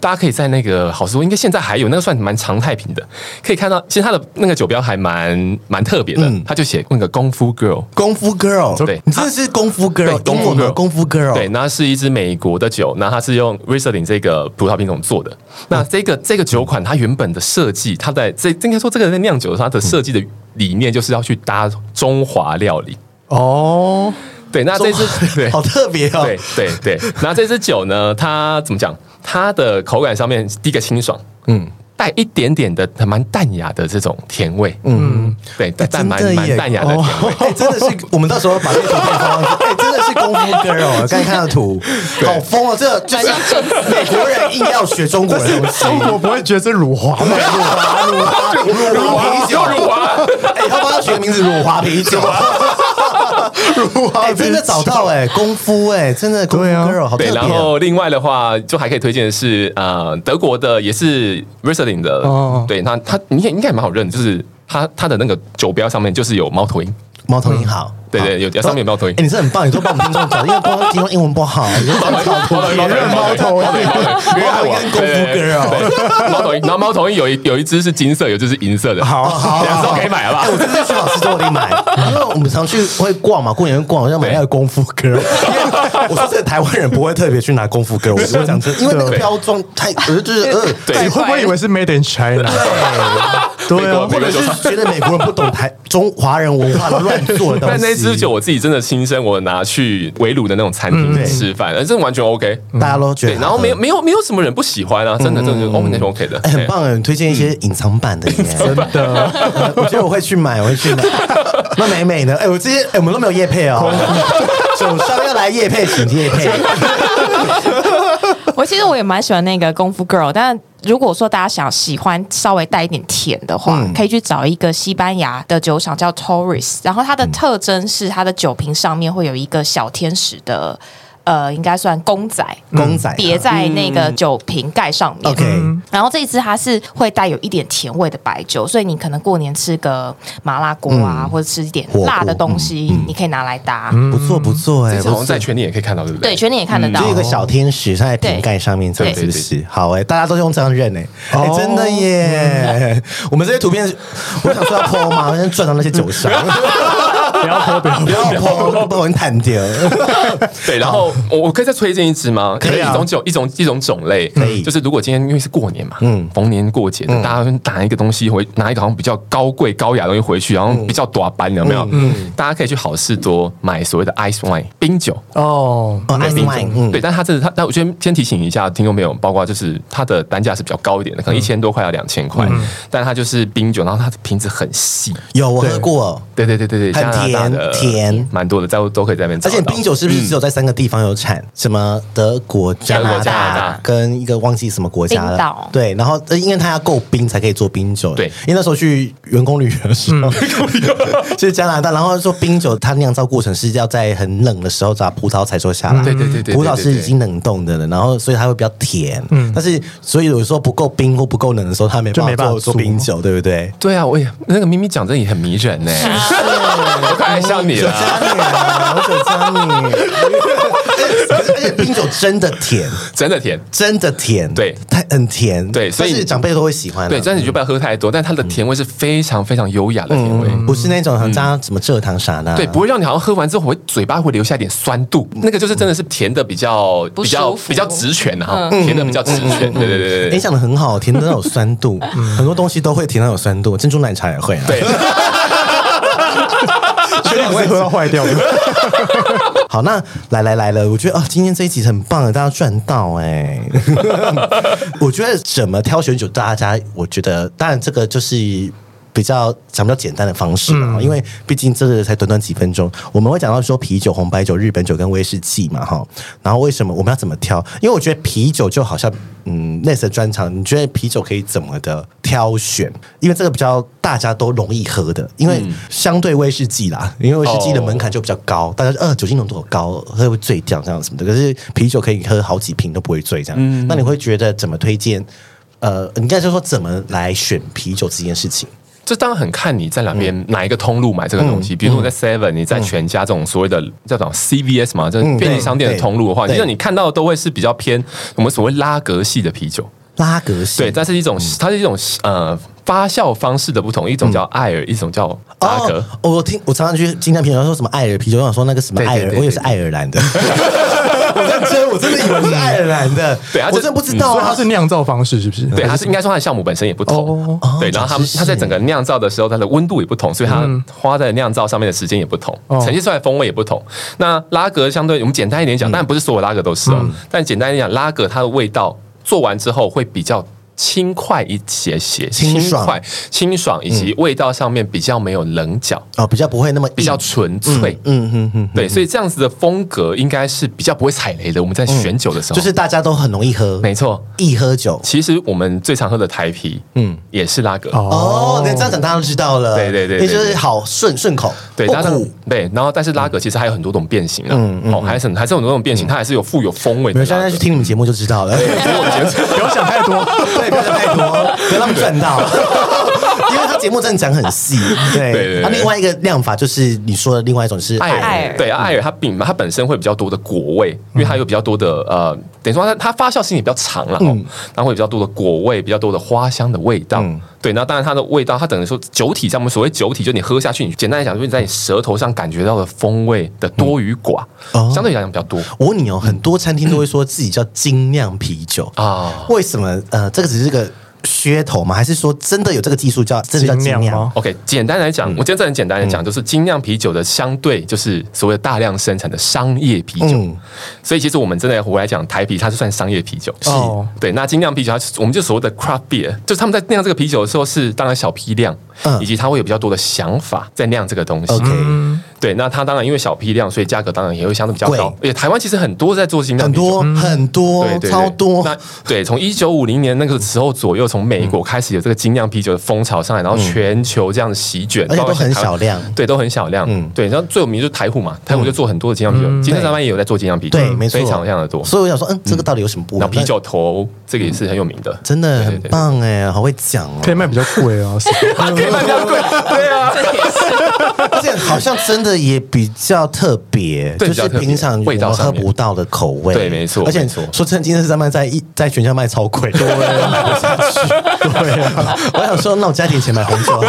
大家可以在那个好事多，应该现在还有那个算蛮常态品的，可以看到，其实它的那个酒标还蛮蛮特别的，他就写那个功夫 girl，功夫 girl，对，你真的是功夫 girl，功夫 girl，功夫 girl，对，那是一支美国的酒，那它是用 Riesling 这个葡萄品种做的，那这个这个酒款它原本的设计，它在这应该说这个在酿酒它的设计的理念就是要去搭中华料理。哦。对，那这支 对好特别哦。对对对，那这支酒呢，它怎么讲？它的口感上面第一个清爽，嗯，带一点点的蛮淡雅的这种甜味，嗯，对，带蛮蛮淡雅的甜味。哎，真的是，我们到时候把这图片放上去。哎，真的是功夫 girl，刚才看到图，好疯哦！这就是美国人硬要学中国人东西，中国不会觉得是辱华吗？辱华，辱华，辱华啤酒，辱华。哎，他帮他取的名字辱华啤酒。哎，真的找到哎，功夫哎，真的功夫 girl 好。对，然后另外的话，就还可以推荐的是呃，德国的也是 Riesling 的哦。对，那它你也应该蛮好认，就是它它的那个酒标上面就是有猫头鹰，猫头鹰好。对对，有上面有猫头鹰。哎，你是很棒，你都帮我们听众讲，因为光听说英文不好，你说猫头鹰，猫头鹰，猫头鹰，功夫 girl，猫头鹰。然后猫头鹰有一有一只是金色，有一只是银色的。好好，两只都可以买，好不好？我这次去好事多我得买，因为我们常去会逛嘛，过年会逛，好像买那个功夫 girl。我说这个台湾人不会特别去拿功夫 girl，我是讲真，因为那个标装太，我觉得就是呃，对，你会不会以为是 Made in China？对对啊，或者是觉得美国人不懂台中华人文化的乱做的东西。支酒我自己真的亲身，我拿去围炉的那种餐厅吃饭，而这完全 OK，大家都觉得。然后没有没有没有什么人不喜欢啊，真的真的就 OK OK 的，很棒啊！推荐一些隐藏版的，真的，我觉得我会去买，我会去买。那美美呢？哎，我这些哎，我们都没有夜配哦，酒商要来夜配，请夜配。我其实我也蛮喜欢那个功夫 girl，但。如果说大家想喜欢稍微带一点甜的话，嗯、可以去找一个西班牙的酒厂叫 Torres，然后它的特征是它的酒瓶上面会有一个小天使的。呃，应该算公仔，公仔叠在那个酒瓶盖上面。OK，然后这一支它是会带有一点甜味的白酒，所以你可能过年吃个麻辣锅啊，或者吃一点辣的东西，你可以拿来搭。不错不错，哎，好像在全年也可以看到，对不对？对，全年也看得到。就一个小天使在瓶盖上面，这样是不是？好哎，大家都用这样认哎，哎，真的耶！我们这些图片，我想说要 po 吗？我先转到那些酒商。不要泼，不要不要泼，不然弹掉。对，然后 我我可以再推荐一支吗？可以，一种酒，一种一种种类，可以。就是如果今天因为是过年嘛，嗯，逢年过节的，大家拿一个东西回，拿一个好像比较高贵高雅的东西回去，然后比较短班，有没有？嗯，大家可以去好事多买所谓的 ice wine 冰酒。哦，ice wine。对，但它这是它，但我先先提醒一下听众朋友，包括就是它的单价是比较高一点的，可能一千多块到两千块，但它就是冰酒，然后它的瓶子很细。有我喝过，对对对对对，甜甜，蛮多的，在都可以在那边。而且冰酒是不是只有在三个地方有产？什么德国、加拿大跟一个忘记什么国家了？对，然后因为它要够冰才可以做冰酒。对，因为那时候去员工旅游的时候，就是加拿大，然后说冰酒它酿造过程是要在很冷的时候把葡萄采收下来。对对对对，葡萄是已经冷冻的了，然后所以它会比较甜。嗯，但是所以有时候不够冰或不够冷的时候，它没办法做冰酒，对不对？对啊，我也那个咪咪讲的也很迷人呢。太像你了，加你了，我想加你。而且冰酒真的甜，真的甜，真的甜，对，它很甜，对，所以长辈都会喜欢。对，但是你就不要喝太多，但它的甜味是非常非常优雅的甜味，不是那种很加什么蔗糖啥的，对，不会让你好像喝完之后会嘴巴会留下一点酸度，那个就是真的是甜的比较比较比较直拳的哈，甜的比较直拳，对对对，你讲的很好，甜的有酸度，很多东西都会甜到有酸度，珍珠奶茶也会啊，对。确定不会喝到坏掉的。好，那来来来了，我觉得啊、哦，今天这一集很棒的，大家赚到哎。我觉得怎么挑选酒，大家我觉得，当然这个就是。比较讲比较简单的方式嘛，因为毕竟这个才短短几分钟，我们会讲到说啤酒、红白酒、日本酒跟威士忌嘛，哈。然后为什么我们要怎么挑？因为我觉得啤酒就好像嗯，类似的专场。你觉得啤酒可以怎么的挑选？因为这个比较大家都容易喝的，因为相对威士忌啦，因为威士忌的门槛就比较高，大家呃酒精浓度高，会不会醉掉这样什么的。可是啤酒可以喝好几瓶都不会醉这样。那你会觉得怎么推荐？呃，你刚才就说怎么来选啤酒这件事情？这当然很看你在哪边哪一个通路买这个东西，比如说在 Seven，你在全家这种所谓的叫做 CVS 嘛，就是便利商店的通路的话，其实你看到的都会是比较偏我们所谓拉格系的啤酒。拉格系对，但是一种它是一种呃发酵方式的不同，一种叫艾尔，一种叫拉格。我听我常常去精酿啤酒说什么艾尔啤酒，我想说那个什么艾尔，我也是爱尔兰的。我认真，我真的以为是爱尔兰的。对啊，我真的不知道，它是酿造方式是不是？对，它是应该说它的酵母本身也不同。对，然后它它在整个酿造的时候，它的温度也不同，所以它花在酿造上面的时间也不同，呈现出来的风味也不同。那拉格相对我们简单一点讲，当然不是所有拉格都是哦，但简单一点讲，拉格它的味道做完之后会比较。轻快一些些，轻快、清爽，以及味道上面比较没有棱角。哦，比较不会那么比较纯粹，嗯嗯嗯，对，所以这样子的风格应该是比较不会踩雷的。我们在选酒的时候，就是大家都很容易喝，没错，易喝酒。其实我们最常喝的台啤，嗯，也是拉格。哦。那这样讲大家都知道了，对对对，也就是好顺顺口，对，但是对，然后但是拉格其实还有很多种变形啊，嗯嗯，哦，还是还是很多种变形，它还是有富有风味的。你们现在去听你们节目就知道了，不要想太多，对，不要想太多。别让他们赚到，节目真的讲很细。对，他另外一个酿法就是你说的另外一种是艾尔，对，艾尔它并它本身会比较多的果味，因为它有比较多的呃，等于说它它发酵时间也比较长了，嗯，然后会比较多的果味，比较多的花香的味道。对，那当然它的味道，它等于说酒体上面所谓酒体，就你喝下去，你简单来讲，就是你在你舌头上感觉到的风味的多与寡，相对来讲比较多。我问你哦，很多餐厅都会说自己叫精酿啤酒。啊，为什么？呃，这个只是个。噱头吗？还是说真的有这个技术叫真的叫精酿吗？OK，简单来讲，我今天这很简单的讲，就是精酿啤酒的相对就是所谓的大量生产的商业啤酒。所以其实我们真的回来讲台啤，它是算商业啤酒。是，对。那精酿啤酒，它我们就所谓的 craft beer，就是他们在酿这个啤酒的时候是当然小批量，以及它会有比较多的想法在酿这个东西。OK，对。那它当然因为小批量，所以价格当然也会相对比较高。而且台湾其实很多在做精酿啤酒，很多很多，对超多。那对，从一九五零年那个时候左右。从美国开始有这个精酿啤酒的风潮上来，然后全球这样子席卷，而且都很小量，对，都很小量，嗯，对。然后最有名就是台虎嘛，台虎就做很多的精酿啤酒，今天上班也有在做精酿啤酒，对，没错，非常非常的多。所以我想说，嗯，这个到底有什么不一样？然后啤酒头这个也是很有名的，真的很棒哎，好会讲哦，可以卖比较贵哦，可以卖比较贵，对啊，而且好像真的也比较特别，就是平常味道喝不到的口味，对，没错。而且说真的，今天在卖在一在全家卖超贵，对，买不下去，对。我想说，那我加点钱买红酒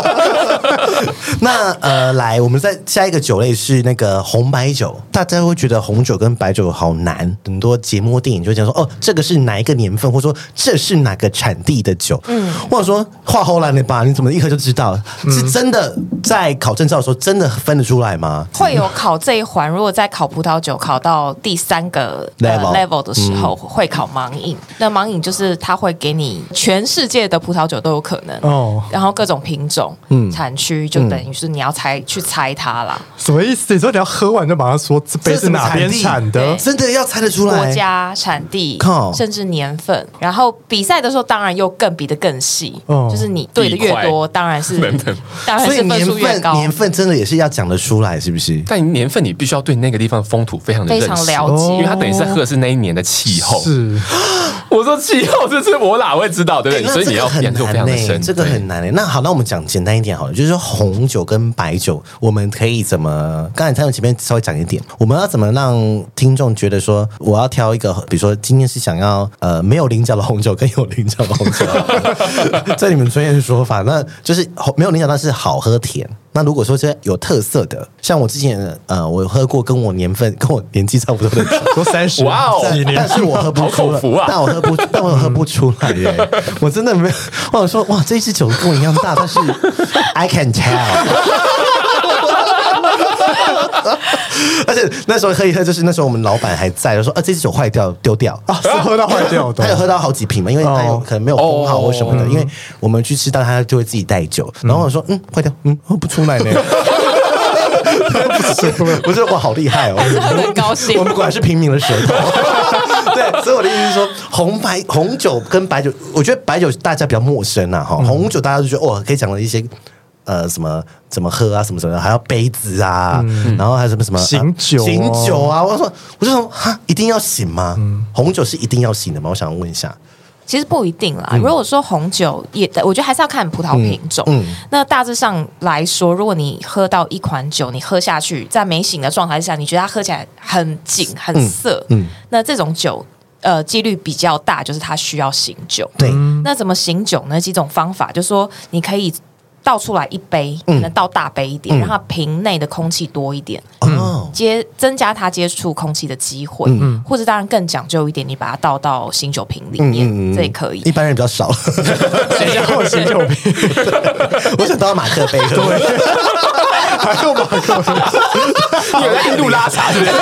那呃，来，我们再下一个酒类是那个红白酒。大家会觉得红酒跟白酒好难，很多节目电影就会讲说，哦，这个是哪一个年份，或者说这是哪个产地的酒。嗯，或者说画后来的吧，你怎么一喝就知道？是真的在考证照的时候真的分得出来吗？会有考这一环。如果在考葡萄酒考到第三个 level level 的时候，会考盲饮。那盲饮就是它会给你全世界的葡萄酒都有可能哦，然后各种品种、产区，就等于是你要猜去猜它啦。什么意思？你说你要喝完就马上说这杯是哪边产的？真的要猜得出来？国家、产地，甚至年份。然后比赛的时候，当然又更比的更细。就是你对的越多，当然是 当然是分数越高。年份真的也是要讲得出来，是不是？但年份你必须要对那个地方风土非常的非常了解，因为它等于是喝的是那一年的气候。是，我说气候，这是我哪会知道？对不对？所以你要研究非常的深，这个很难诶。那好，那我们讲简单一点好了，就是说红酒跟白酒，我们可以怎么？刚才蔡总前面稍微讲一点，我们要怎么让听众觉得说，我要挑一个，比如说今天是想要呃没有棱角的红酒，跟有棱角的红酒，在你们专业的说法，那就是没有棱角，但是好喝甜。那如果说是有特色的，像我之前呃，我喝过跟我年份 跟我年纪差不多的酒，都三十哇哦，但是我喝不出来，但我喝不，但我喝不出来耶，我真的没有，我想说哇，这一支酒跟我一样大，但是 I can tell。而且那时候喝一喝，就是那时候我们老板还在，就说啊，这支酒坏掉，丢掉啊，是 喝到坏掉的。他有喝到好几瓶嘛，因为他有可能没有封好或什么的。因为我们去吃到他就会自己带酒，然后我说嗯，坏掉，嗯，喝不出来呢。不是我好厉害哦，很高兴。我们果然是平民的舌头。对，所以我的意思是说，红白红酒跟白酒，我觉得白酒大家比较陌生啊，哈，红酒大家都觉得哦，可以讲了一些。呃，什么怎么喝啊，什么什么的，还要杯子啊，嗯、然后还有什么什么醒酒、啊，醒酒啊！我说，我就说，哈，一定要醒吗？嗯、红酒是一定要醒的吗？我想问一下。其实不一定啦。嗯、如果说红酒也，我觉得还是要看葡萄品种。嗯嗯、那大致上来说，如果你喝到一款酒，你喝下去，在没醒的状态下，你觉得它喝起来很紧、很涩，嗯，嗯那这种酒，呃，几率比较大，就是它需要醒酒。对，那怎么醒酒呢？几种方法，就是说你可以。倒出来一杯，可能倒大杯一点，让它瓶内的空气多一点，接增加它接触空气的机会，或者当然更讲究一点，你把它倒到醒酒瓶里面，这也可以。一般人比较少，谁叫我醒酒瓶？我想倒马克杯，对，还有马克杯，有在印度拉茶，是不是？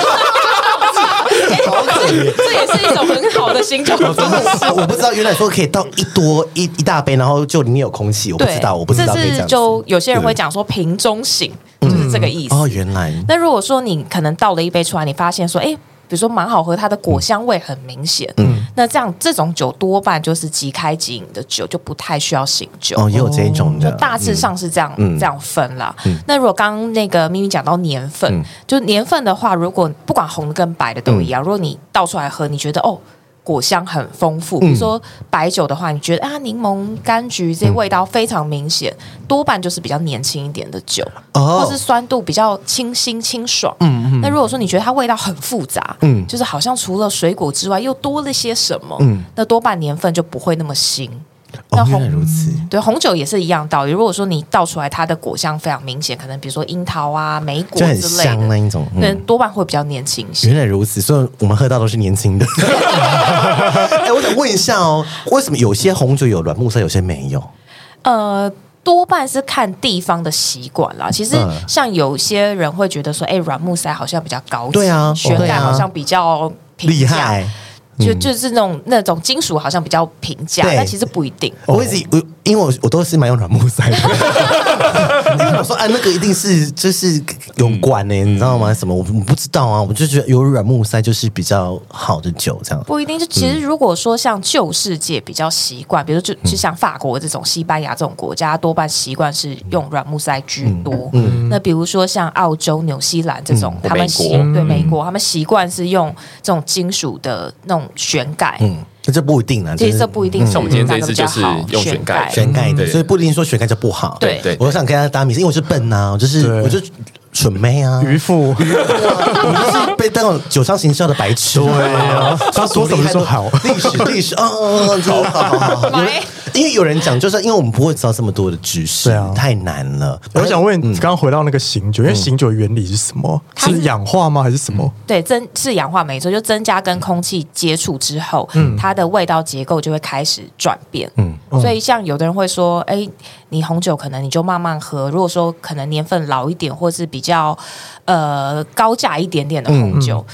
这也是一种很好的醒酒方式。我不知道，原来说可以倒一多一一大杯，然后就里面有空气。我不知道，我不知道。这是就有些人会讲说瓶中醒，就是这个意思。哦，原来。那如果说你可能倒了一杯出来，你发现说，哎。比如说蛮好喝，它的果香味很明显。嗯，那这样这种酒多半就是即开即饮的酒，就不太需要醒酒。哦，也有这一种的，大致上是这样、嗯、这样分啦。嗯、那如果刚刚那个咪咪讲到年份，嗯、就年份的话，如果不管红的跟白的都一样，嗯、如果你倒出来喝，你觉得哦。果香很丰富，比如说白酒的话，你觉得啊，柠檬、柑橘这些味道非常明显，多半就是比较年轻一点的酒，或是酸度比较清新清爽。嗯，那如果说你觉得它味道很复杂，嗯，就是好像除了水果之外又多了些什么，嗯，那多半年份就不会那么新。那红、哦、如此，对红酒也是一样道理。如果说你倒出来，它的果香非常明显，可能比如说樱桃啊、莓果之类的，那一种，那、嗯、多半会比较年轻些。原来如此，所以我们喝到都是年轻的。哎、欸，我想问一下哦，为什么有些红酒有软木塞，有些没有？呃，多半是看地方的习惯啦。其实像有些人会觉得说，哎、欸，软木塞好像比较高级，对啊，悬盖好像比较厉害。就就是那种那种金属好像比较平价，但其实不一定。我一直我因为我我都是蛮用软木塞的，我说哎，那个一定是就是有关呢，你知道吗？什么我我不知道啊，我就觉得有软木塞就是比较好的酒，这样不一定。就其实如果说像旧世界比较习惯，比如就就像法国这种、西班牙这种国家，多半习惯是用软木塞居多。那比如说像澳洲、纽西兰这种，他们习对美国，他们习惯是用这种金属的那种。旋盖，嗯，这不一定啊。其实这不一定，像我们今天这一次就是用选盖，选盖的，所以不一定说选盖就不好。对对，我想跟大家打米，因为我是笨呐，我就是我就蠢妹啊，渔夫，我就是被当种酒商行销的白痴。对啊，他说什么说好，历史历史，嗯，嗯好好好。因为有人讲，就是因为我们不会知道这么多的知识，啊太难了。我想问，刚刚回到那个醒酒，因为醒酒原理是什么？是氧化吗？还是什么？对，增是氧化没错，就增加跟空气接触之后，嗯，它的味道结构就会开始转变。嗯，所以像有的人会说，哎，你红酒可能你就慢慢喝。如果说可能年份老一点，或是比较呃高价一点点的红酒。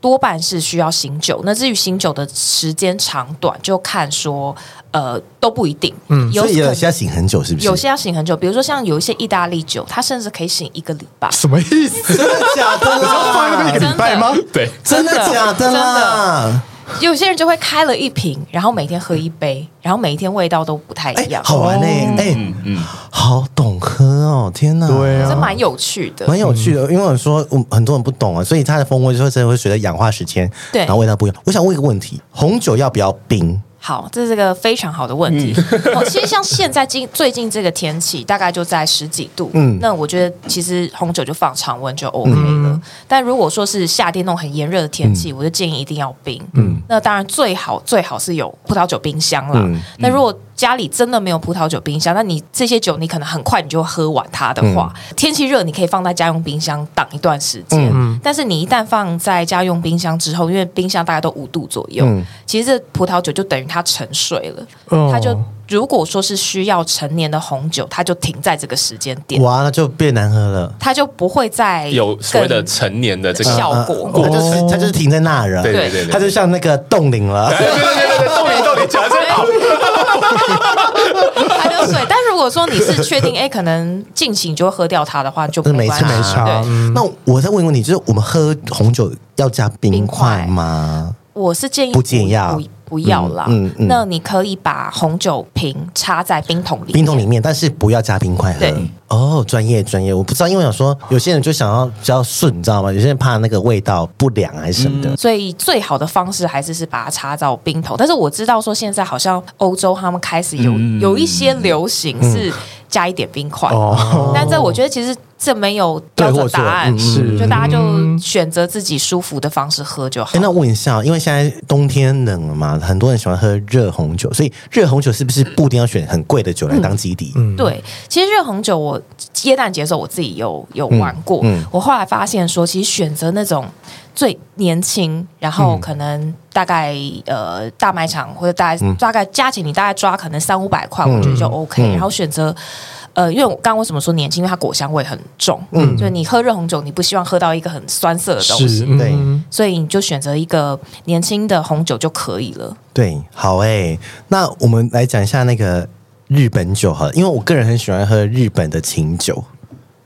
多半是需要醒酒，那至于醒酒的时间长短，就看说，呃，都不一定。嗯，有所以有些要醒很久，是不是？有些要醒很久，比如说像有一些意大利酒，它甚至可以醒一个礼拜。什么意思？真的假的？你要放那个一个礼拜吗？对，真的假的？真的。有些人就会开了一瓶，然后每天喝一杯，然后每一天味道都不太一样，欸、好玩呢、欸，哎、欸，嗯嗯，好懂喝哦，天哪，对啊，这蛮有趣的，蛮有趣的，因为我说我很多人不懂啊，所以它的风味就会真的会随着氧化时间，对，然后味道不一样。我想问一个问题，红酒要不要冰？好，这是个非常好的问题。嗯、其实像现在今最近这个天气，大概就在十几度。嗯，那我觉得其实红酒就放常温就 OK 了。嗯、但如果说是夏天那种很炎热的天气，嗯、我就建议一定要冰。嗯，那当然最好最好是有葡萄酒冰箱啦。嗯、那如果家里真的没有葡萄酒冰箱，那你这些酒你可能很快你就喝完它的话，嗯、天气热你可以放在家用冰箱挡一段时间。嗯、但是你一旦放在家用冰箱之后，因为冰箱大概都五度左右，嗯、其实这葡萄酒就等于它沉睡了，哦、它就。如果说是需要陈年的红酒，它就停在这个时间点，哇，那就变难喝了。它就不会再有所谓的陈年的这个效果，它就是它就是停在那儿，对对对，它就像那个冻龄了，对对对对，冻龄冻龄讲的真好。它就水，但如果说你是确定，哎，可能近期你就会喝掉它的话，就没差没差。那我再问一个问题，就是我们喝红酒要加冰块吗？我是建议不建议要。不要啦，嗯嗯嗯、那你可以把红酒瓶插在冰桶里面，冰桶里面，但是不要加冰块。对，哦，专业专业，我不知道，因为我想说，有些人就想要比较顺，你知道吗？有些人怕那个味道不良还是什么的，嗯、所以最好的方式还是是把它插到冰桶。但是我知道说现在好像欧洲他们开始有、嗯、有一些流行是加一点冰块，嗯、但这我觉得其实。这没有标准答案，是就大家就选择自己舒服的方式喝就好。哎，那问一下，因为现在冬天冷了嘛，很多人喜欢喝热红酒，所以热红酒是不是不一定要选很贵的酒来当基底？嗯，对，其实热红酒我耶诞节的时候我自己有有玩过，嗯。嗯、我后来发现说，其实选择那种最年轻，然后可能大概呃大卖场或者大概大概加起你大概抓可能三五百块，我觉得就 OK，、然后选择。呃，因为我刚刚为什么说年轻？因为它果香味很重，嗯，所以你喝热红酒，你不希望喝到一个很酸涩的东西，对，所以你就选择一个年轻的红酒就可以了。对，好诶、欸，那我们来讲一下那个日本酒哈，因为我个人很喜欢喝日本的清酒。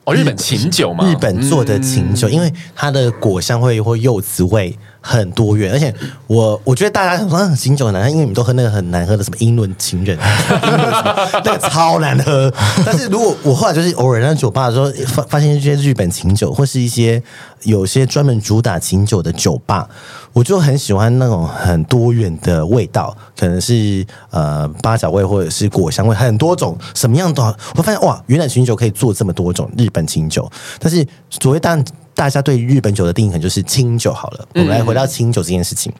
哦，日本琴酒嘛，日本做的琴酒，嗯、因为它的果香味或柚子味很多元，而且我我觉得大家很说琴酒很难喝，因为你们都喝那个很难喝的什么英伦情人，那个超难喝。但是如果我后来就是偶尔在酒吧的时候发发现一些日本琴酒，或是一些有些专门主打琴酒的酒吧。我就很喜欢那种很多元的味道，可能是呃八角味或者是果香味，很多种什么样都好。我发现哇，原来清酒可以做这么多种日本清酒。但是所谓大大家对日本酒的定义可能就是清酒好了。我们来回到清酒这件事情，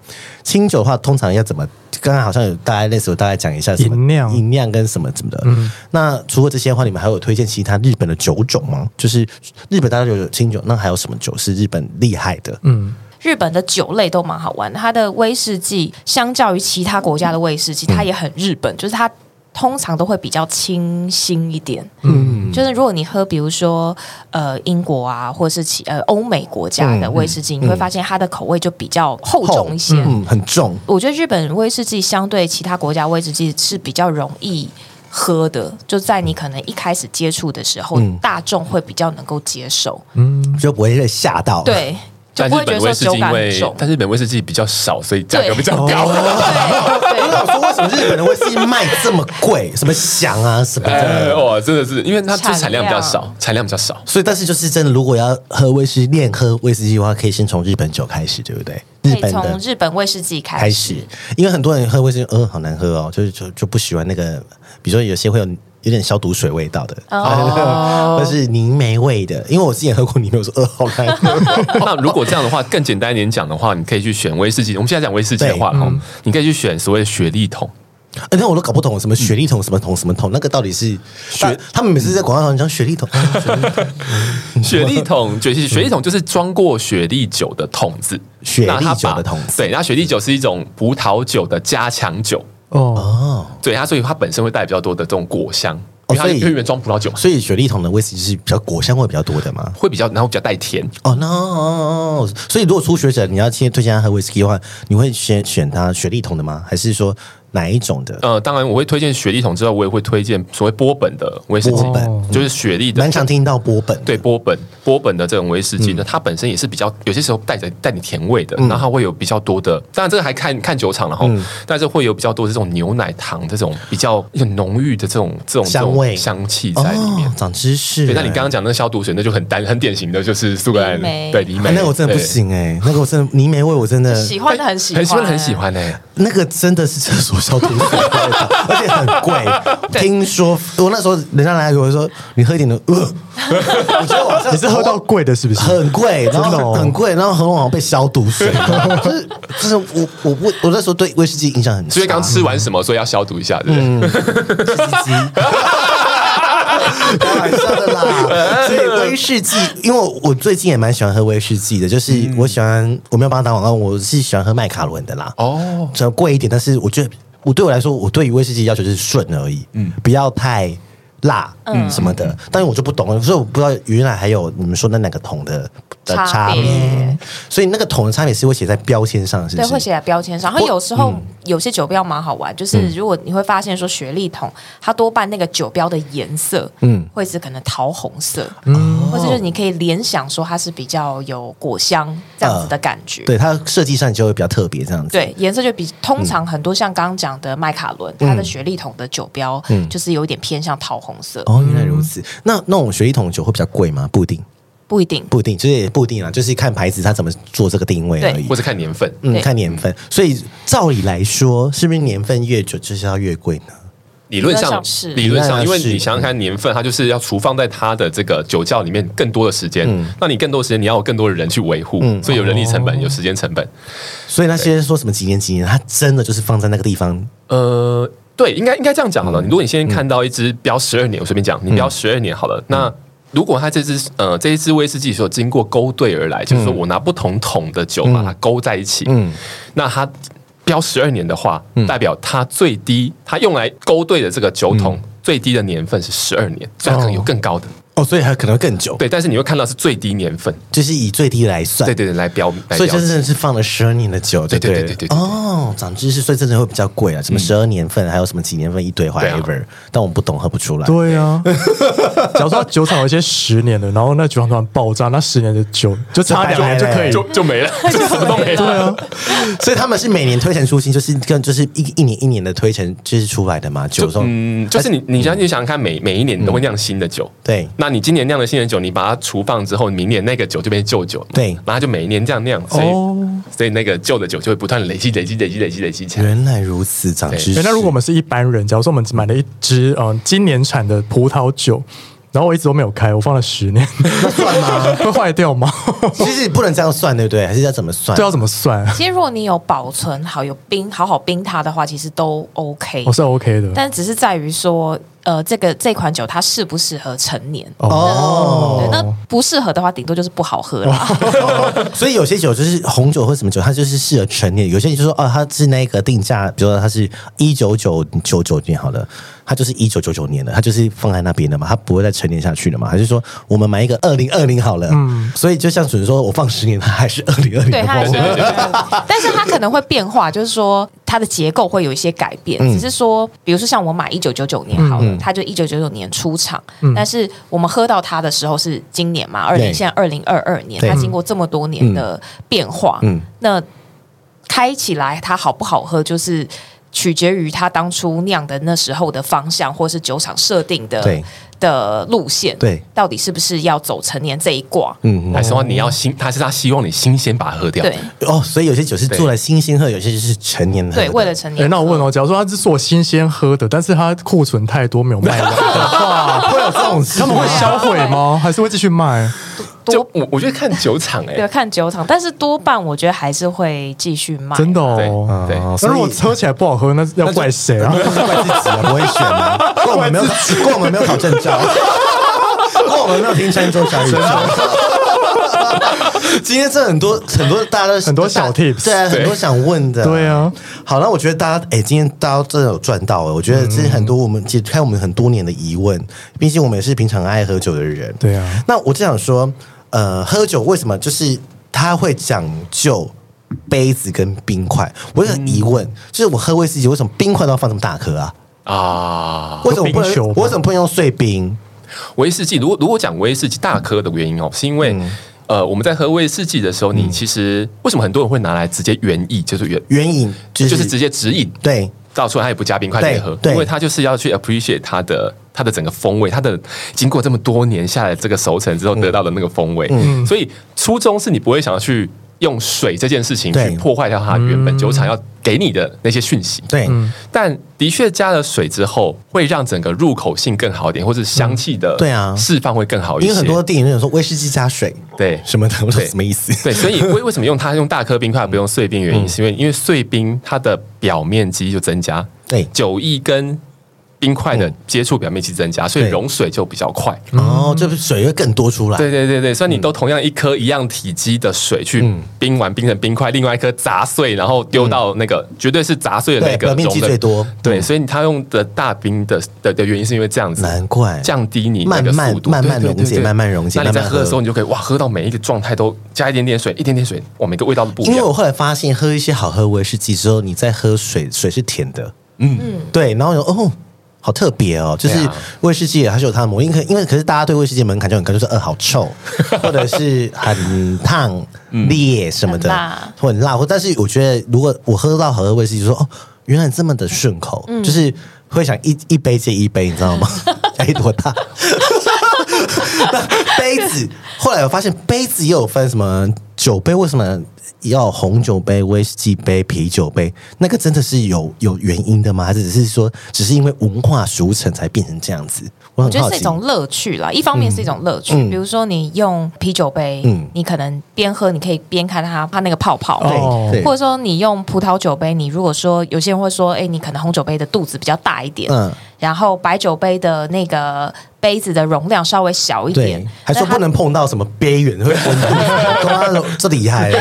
清酒的话通常要怎么？刚刚好像有大概类似，我大概讲一下什么饮料、饮料跟什么怎么的。嗯，那除了这些的话，你们还有推荐其他日本的酒种吗？就是日本大家有清酒，那还有什么酒是日本厉害的？嗯。日本的酒类都蛮好玩的，它的威士忌相较于其他国家的威士忌，它也很日本，就是它通常都会比较清新一点。嗯，就是如果你喝，比如说呃英国啊，或者是其呃欧美国家的威士忌，你会发现它的口味就比较厚重一些，嗯，很重。我觉得日本威士忌相对其他国家威士忌是比较容易喝的，就在你可能一开始接触的时候，大众会比较能够接受，嗯，就不会被吓到。对。但日本威士忌因为，但日本威士忌比较少，所以价格比较高。我想说，为什么日本的威士忌卖这么贵？什么翔啊什么的？哇，真的是，因为它就产量比较少，产量比较少。所以，但是就是真的，如果要喝威士忌，练喝威士忌的话，可以先从日本酒开始，对不对？日本从日本威士忌开始，因为很多人喝威士忌，呃，好难喝哦，就是就就不喜欢那个，比如说有些会有。有点消毒水味道的，哦，或是泥煤味的。因为我之前喝过泥煤，我说呃，好难喝。那如果这样的话，更简单一点讲的话，你可以去选威士忌。我们现在讲威士忌的话，嗯、你可以去选所谓的雪莉桶。哎，那我都搞不懂什么雪莉桶，什么桶，什么桶，那个到底是雪？他们每次在广告上讲雪莉桶，雪莉桶，就是雪莉桶，就是装过雪莉酒的桶子。雪莉酒的桶子，对，然后雪莉酒是一种葡萄酒的加强酒。哦，对它，所以它本身会带比较多的这种果香，因为它里面装葡萄酒，所以雪莉桶的威士忌是比较果香味比较多的嘛，会比较，然后比较带甜。哦，no，所以如果初学者你要先推荐他喝威士忌的话，你会先选他雪莉桶的吗？还是说？哪一种的？呃，当然我会推荐雪莉桶之外，我也会推荐所谓波本的威士忌，就是雪莉的。蛮常听到波本，对波本波本的这种威士忌，那它本身也是比较有些时候带着带点甜味的，然后它会有比较多的。当然这个还看看酒厂了哈，但是会有比较多这种牛奶糖这种比较有浓郁的这种这种香味香气在里面。长知识。那你刚刚讲那个消毒水，那就很单很典型的就是苏格兰对泥煤，那个我真的不行哎，那个我真的泥煤味我真的喜欢的很喜欢，很喜欢很喜欢哎，那个真的是厕所消毒水。而且很贵，听说我那时候人家来跟我说，你喝一点的，呃，我觉得我你是喝到贵的，是不是？很贵，然后很贵，然后很好被消毒水，就是就是我我我我那时候对威士忌印象很深，所以刚吃完什么，所以要消毒一下，对不对？开玩笑的啦。所以威士忌，因为我，我最近也蛮喜欢喝威士忌的，就是我喜欢，我没有帮他打广告，我是喜欢喝麦卡伦的啦。哦，只要贵一点，但是我觉得我对我来说，我对于威士忌要求就是顺而已，嗯，不要太。辣，嗯，什么的，嗯、但是我就不懂了，所以我不知道原来还有你们说那两个桶的的差别，所以那个桶的差别是会写在标签上，是不是？对，会写在标签上。然后有时候、嗯、有些酒标蛮好玩，就是如果你会发现说雪莉桶，它多半那个酒标的颜色，嗯，会是可能桃红色，嗯，或者就是你可以联想说它是比较有果香这样子的感觉。呃、对，它设计上就会比较特别这样子。对，颜色就比通常很多像刚刚讲的麦卡伦，嗯、它的雪莉桶的酒标，嗯，就是有一点偏向桃红。哦，原来如此。嗯、那那种雪莉桶酒会比较贵吗？不一定，不一定，不一定，就是也不一定啊，就是看牌子它怎么做这个定位而已，或者看年份。嗯，看年份。所以照理来说，是不是年份越久就是要越贵呢？理论上是，理论上，因为你想想看，年份它就是要储放在它的这个酒窖里面更多的时间。嗯，那你更多的时间，你要有更多的人去维护，嗯、所以有人力成本，哦、有时间成本。所以那些说什么几年几年，它真的就是放在那个地方，呃。对，应该应该这样讲好了。如果你现在看到一支标十二年，我随便讲，你标十二年好了。那如果它这支呃这一支威士忌所经过勾兑而来，就是说我拿不同桶的酒把它勾在一起，嗯，那它标十二年的话，代表它最低它用来勾兑的这个酒桶最低的年份是十二年，所以它可能有更高的。哦，所以还可能更久。对，但是你会看到是最低年份，就是以最低来算。对对对，来标。所以真的是放了十二年的酒，对对对对对。哦，长知识，所以真的会比较贵啊。什么十二年份，还有什么几年份一堆，whatever。但我们不懂，喝不出来。对啊。假如说酒厂有一些十年的，然后那酒厂突然爆炸，那十年的酒就差两年就可以就就没了，就什么都没了。对啊。所以他们是每年推陈出新，就是跟就是一一年一年的推陈就是出来的嘛。酒中嗯，就是你你想你想想看，每每一年都会酿新的酒。对。那你今年酿的新的。酒，你把它储放之后，明年那个酒就变旧酒了。对，然后就每一年这样酿，所以、哦、所以那个旧的酒就会不断累积、累积、累积、累积、累积起来。原来如此，长知识。那如果我们是一般人，假如说我们只买了一支嗯今年产的葡萄酒。然后我一直都没有开，我放了十年，那算吗？会 坏掉吗？其实不能这样算，对不对？还是要怎么算？这要怎么算？其实如果你有保存好，有冰，好好冰它的话，其实都 OK，我是 OK 的。但只是在于说，呃，这个这款酒它适不适合成年？哦，对，那不适合的话，顶多就是不好喝了。所以有些酒就是红酒或什么酒，它就是适合成年。有些人就说，哦，它是那个定价，比如说它是一九九九九年好了。它就是一九九九年的，它就是放在那边的嘛，它不会再陈年下去了嘛。还是说我们买一个二零二零好了？嗯，所以就像主持人说，我放十年，它还是二零二零。对，它还是对对对。但是它可能会变化，就是说它的结构会有一些改变。嗯、只是说，比如说像我买一九九九年好了，嗯、它就一九九九年出厂，嗯、但是我们喝到它的时候是今年嘛，二零现在二零二二年，它经过这么多年的变化，嗯，那开起来它好不好喝，就是。取决于它当初酿的那时候的方向，或是酒厂设定的对的路线，对，到底是不是要走成年这一挂？嗯，还是说你要新？他是他希望你新鲜把它喝掉。对哦，所以有些酒是做了新鲜喝，有些就是成年的。对，为了成年。哎，那我问哦，假如说他是做新鲜喝的，但是他库存太多没有卖的话，会有这种？他们会销毁吗？还是会继续卖？就我我觉得看酒厂哎，对，看酒厂，但是多半我觉得还是会继续卖。真的哦，对。那如果喝起来不好喝，那要怪谁啊？怪自己啊，不会选啊。怪我们没有，怪我们没有考证照，怪我们没有听山中小雨。今天这很多很多大家都很多小 tips，对啊，很多想问的。对啊，好，那我觉得大家哎，今天大家真的有赚到哎，我觉得这是很多我们解开我们很多年的疑问。毕竟我们也是平常爱喝酒的人。对啊，那我就想说。呃，喝酒为什么就是他会讲究杯子跟冰块？我有个疑问，嗯、就是我喝威士忌为什么冰块都要放这么大颗啊？啊，为什么不能？我为什么不能用碎冰？威士忌如果如果讲威士忌大颗的原因哦，是因为、嗯、呃，我们在喝威士忌的时候，你其实、嗯、为什么很多人会拿来直接原意，就是原原饮，就是、就是直接直饮？对。倒出来，他也不加冰块来喝，因为他就是要去 appreciate 它的它的整个风味，它的经过这么多年下来这个熟成之后得到的那个风味，嗯、所以初衷是你不会想要去用水这件事情去破坏掉它原本酒厂要给你的那些讯息。对，但的确加了水之后，会让整个入口性更好一点，或者香气的对啊。释放会更好一些。因为很多电影里面说威士忌加水，对。什么的，我说什么意思？对，所以 为为什么用它用大颗冰块不用碎冰？原因是因为因为碎冰它的表面积就增加，对，酒液跟冰块的接触表面积增加，所以融水就比较快。哦，就是水会更多出来。对对对对，所以你都同样一颗一样体积的水去冰完冰成冰块，另外一颗砸碎，然后丢到那个绝对是砸碎的那个表面积最多。对，所以他用的大冰的的的原因是因为这样子，难怪降低你慢慢慢慢溶解，慢慢溶解。那你在喝的时候，你就可以哇，喝到每一个状态都加一点点水，一点点水，哇，每个味道都不一样。因为我后来发现，喝一些好喝威士忌之后，你在喝水，水是甜的。嗯，对，然后有哦。好特别哦，就是威士忌还是有它的魔力，可因为可是大家对威士忌门槛就很高，就是呃好臭，或者是很烫烈什么的，或很辣，或但是我觉得如果我喝到好喝威士忌，就说哦原来这么的顺口，嗯、就是会想一一杯接一杯，你知道吗？哎多大？杯子，后来我发现杯子也有分什么酒杯，为什么？要红酒杯、威士忌杯、啤酒杯，那个真的是有有原因的吗？还是只是说，只是因为文化俗成才变成这样子？我，我觉得是一种乐趣啦。一方面是一种乐趣，嗯、比如说你用啤酒杯，嗯、你可能边喝，你可以边看它它那个泡泡，对，或者说你用葡萄酒杯，你如果说有些人会说，哎，你可能红酒杯的肚子比较大一点，嗯，然后白酒杯的那个。杯子的容量稍微小一点，还说不能碰到什么边缘，会崩。这厉害，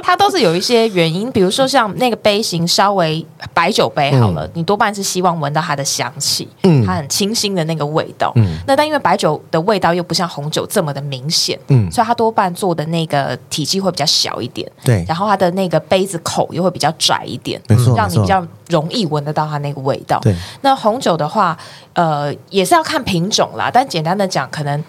它都是有一些原因，比如说像那个杯型稍微白酒杯好了，你多半是希望闻到它的香气，嗯，它很清新的那个味道。嗯，那但因为白酒的味道又不像红酒这么的明显，嗯，所以它多半做的那个体积会比较小一点，对，然后它的那个杯子口又会比较窄一点，没错，让你比较容易闻得到它那个味道。对，那红酒的话，呃，也是要看品种啦，但简单的讲，可能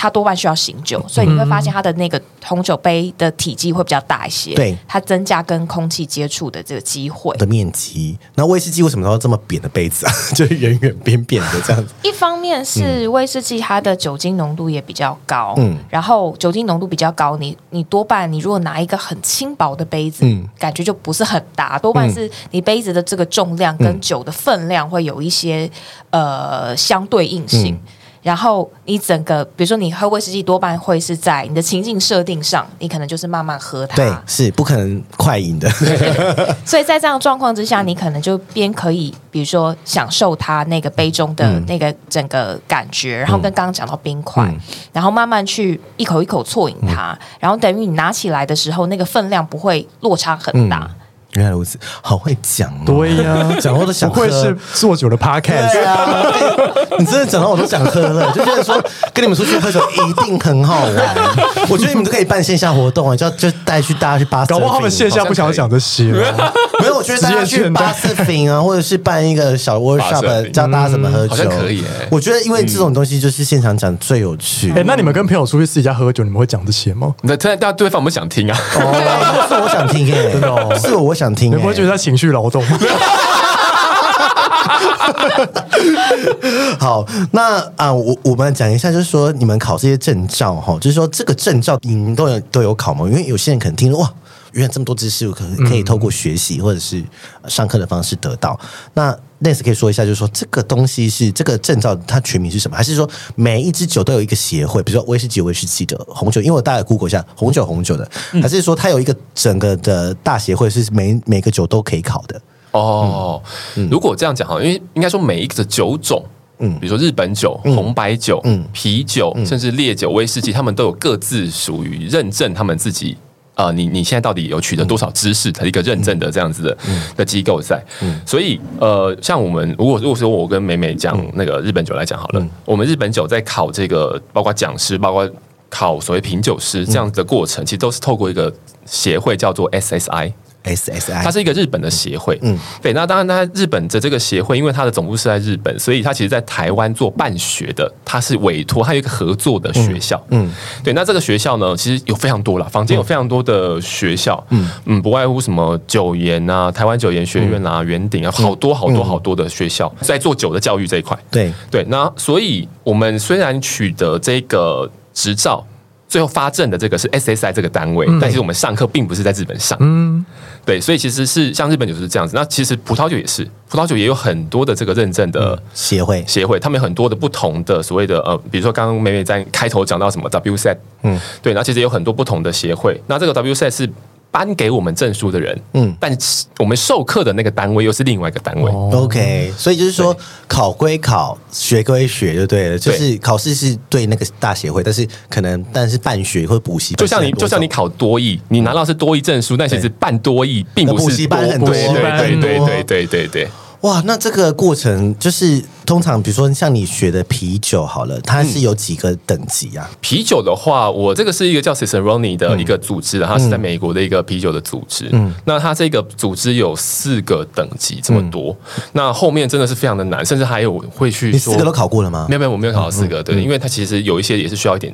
它多半需要醒酒，所以你会发现它的那个红酒杯的体积会比较大一些，对，它增加跟空气接触的这个机会的面积。那威士忌为什么要这么扁的杯子啊？就是圆圆扁扁的这样子。一方面是威士忌它的酒精浓度也比较高，嗯，然后酒精浓度比较高，你你多半你如果拿一个很轻薄的杯子，嗯，感觉就不是很大，多半是你杯子的这个重量跟酒的分量会有一些呃相对应性。嗯然后你整个，比如说你喝威士忌，多半会是在你的情境设定上，你可能就是慢慢喝它，对，是不可能快饮的。所以在这样的状况之下，你可能就边可以，比如说享受它那个杯中的那个整个感觉，嗯、然后跟刚刚讲到冰块，嗯、然后慢慢去一口一口啜饮它，嗯、然后等于你拿起来的时候，那个分量不会落差很大。嗯原来如此，好会讲哦！对呀，讲我都想喝。不愧是做酒的 podcast。对啊，你真的讲到我都想喝了，就觉得说跟你们出去喝酒一定很好玩。我觉得你们都可以办线下活动啊，就就带去大家去巴斯。搞不好他们线下不想讲这些。没有，我觉得大家去巴斯品啊，或者是办一个小 workshop，教大家怎么喝酒，可以。我觉得因为这种东西就是现场讲最有趣。哎，那你们跟朋友出去私底下喝酒，你们会讲这些吗？那大家对方不想听啊？哦，是我想听耶，真的哦，是我想听。你不会觉得他情绪劳动？好，那啊，我我们讲一下，就是说你们考这些证照哈，就是说这个证照你们都有都有考吗？因为有些人可能听说哇，原来这么多知识，我可可以透过学习或者是上课的方式得到。那 Nance 可以说一下，就是说这个东西是这个证照，它全名是什么？还是说每一支酒都有一个协会？比如说威士忌、威士忌的红酒，因为我大概 Google 一下红酒、红酒的，还是说它有一个整个的大协会，是每每个酒都可以考的？哦，嗯、如果这样讲哈，因为应该说每一个酒种，嗯，比如说日本酒、嗯、红白酒、嗯、啤酒，甚至烈酒、威士忌，他们都有各自属于认证他们自己。呃，你你现在到底有取得多少知识的一个认证的这样子的的机构在？所以呃，像我们如果如果说我跟美美讲那个日本酒来讲好了，我们日本酒在考这个，包括讲师，包括考所谓品酒师这样子的过程，其实都是透过一个协会叫做 SSI。SSI，它是一个日本的协会。嗯，对。那当然，它日本的这个协会，因为它的总部是在日本，所以它其实，在台湾做办学的，它是委托，它有一个合作的学校。嗯，嗯对。那这个学校呢，其实有非常多了，坊间有非常多的学校。嗯嗯，不外乎什么九研啊，台湾九研学院啊，元鼎啊，好多好多好多的学校在做酒的教育这一块。对对。那所以，我们虽然取得这个执照。最后发证的这个是 SSI 这个单位，嗯、但其实我们上课并不是在日本上，嗯，对，所以其实是像日本酒是这样子，那其实葡萄酒也是，葡萄酒也有很多的这个认证的协会。协会，他们有很多的不同的所谓的呃，比如说刚刚美美在开头讲到什么 WSET，嗯，对，那其实有很多不同的协会，那这个 WSET 是颁给我们证书的人，嗯，但是我们授课的那个单位又是另外一个单位。哦、OK，所以就是说，考归考，学归学，就对了。就是考试是对那个大协会，但是可能但是办学或补习，就像你就像你考多艺，你拿到是多艺证书，但其实办多艺并不是补习班很多，对对对对对对对。哇，那这个过程就是通常，比如说像你学的啤酒好了，它是有几个等级啊？啤酒的话，我这个是一个叫 Cicerone 的一个组织，它是在美国的一个啤酒的组织。嗯，那它这个组织有四个等级这么多，那后面真的是非常的难，甚至还有会去。你四个都考过了吗？没有没有，我没有考到四个。对，因为它其实有一些也是需要一点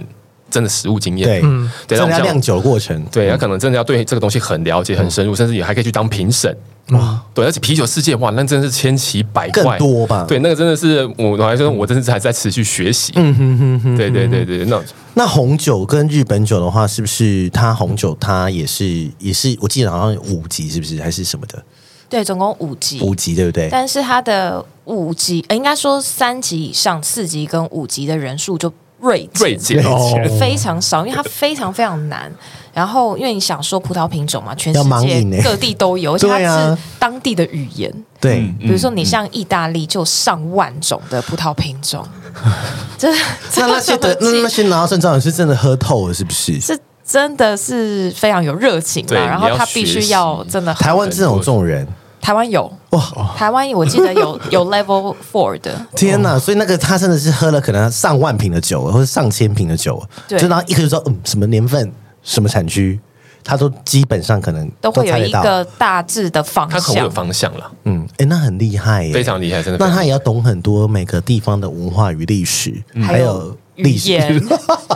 真的实物经验。对，对，人家酿酒过程，对，他可能真的要对这个东西很了解、很深入，甚至也还可以去当评审。哇，对，而且啤酒世界哇，那真的是千奇百怪，更多吧？对，那个真的是我，我还说，我真的是还在持续学习。嗯哼哼哼，对对对对，那那红酒跟日本酒的话，是不是它红酒它也是也是？我记得好像有五级，是不是还是什么的？对，总共五级，五级对不对？但是它的五级，应该说三级以上、四级跟五级的人数就锐锐减，非常少，因为它非常非常难。然后，因为你想说葡萄品种嘛，全世界各地都有，而且它是当地的语言。对，比如说你像意大利，就上万种的葡萄品种。这 那那些的那那些拿到证照的是真的喝透了，是不是？是真的是非常有热情嘛。然后他必须要真的。台湾这种这种人，台湾有哇，台湾我记得有 有 Level Four 的。天哪！所以那个他真的是喝了可能上万瓶的酒，或者上千瓶的酒，就然后一个就说嗯什么年份。什么产区，他都基本上可能都会有一个大致的方向，他可能有方向了。嗯，哎、欸，那很厉害耶，非常厉害，真的。那他也要懂很多每个地方的文化与历史，嗯、还有。语言，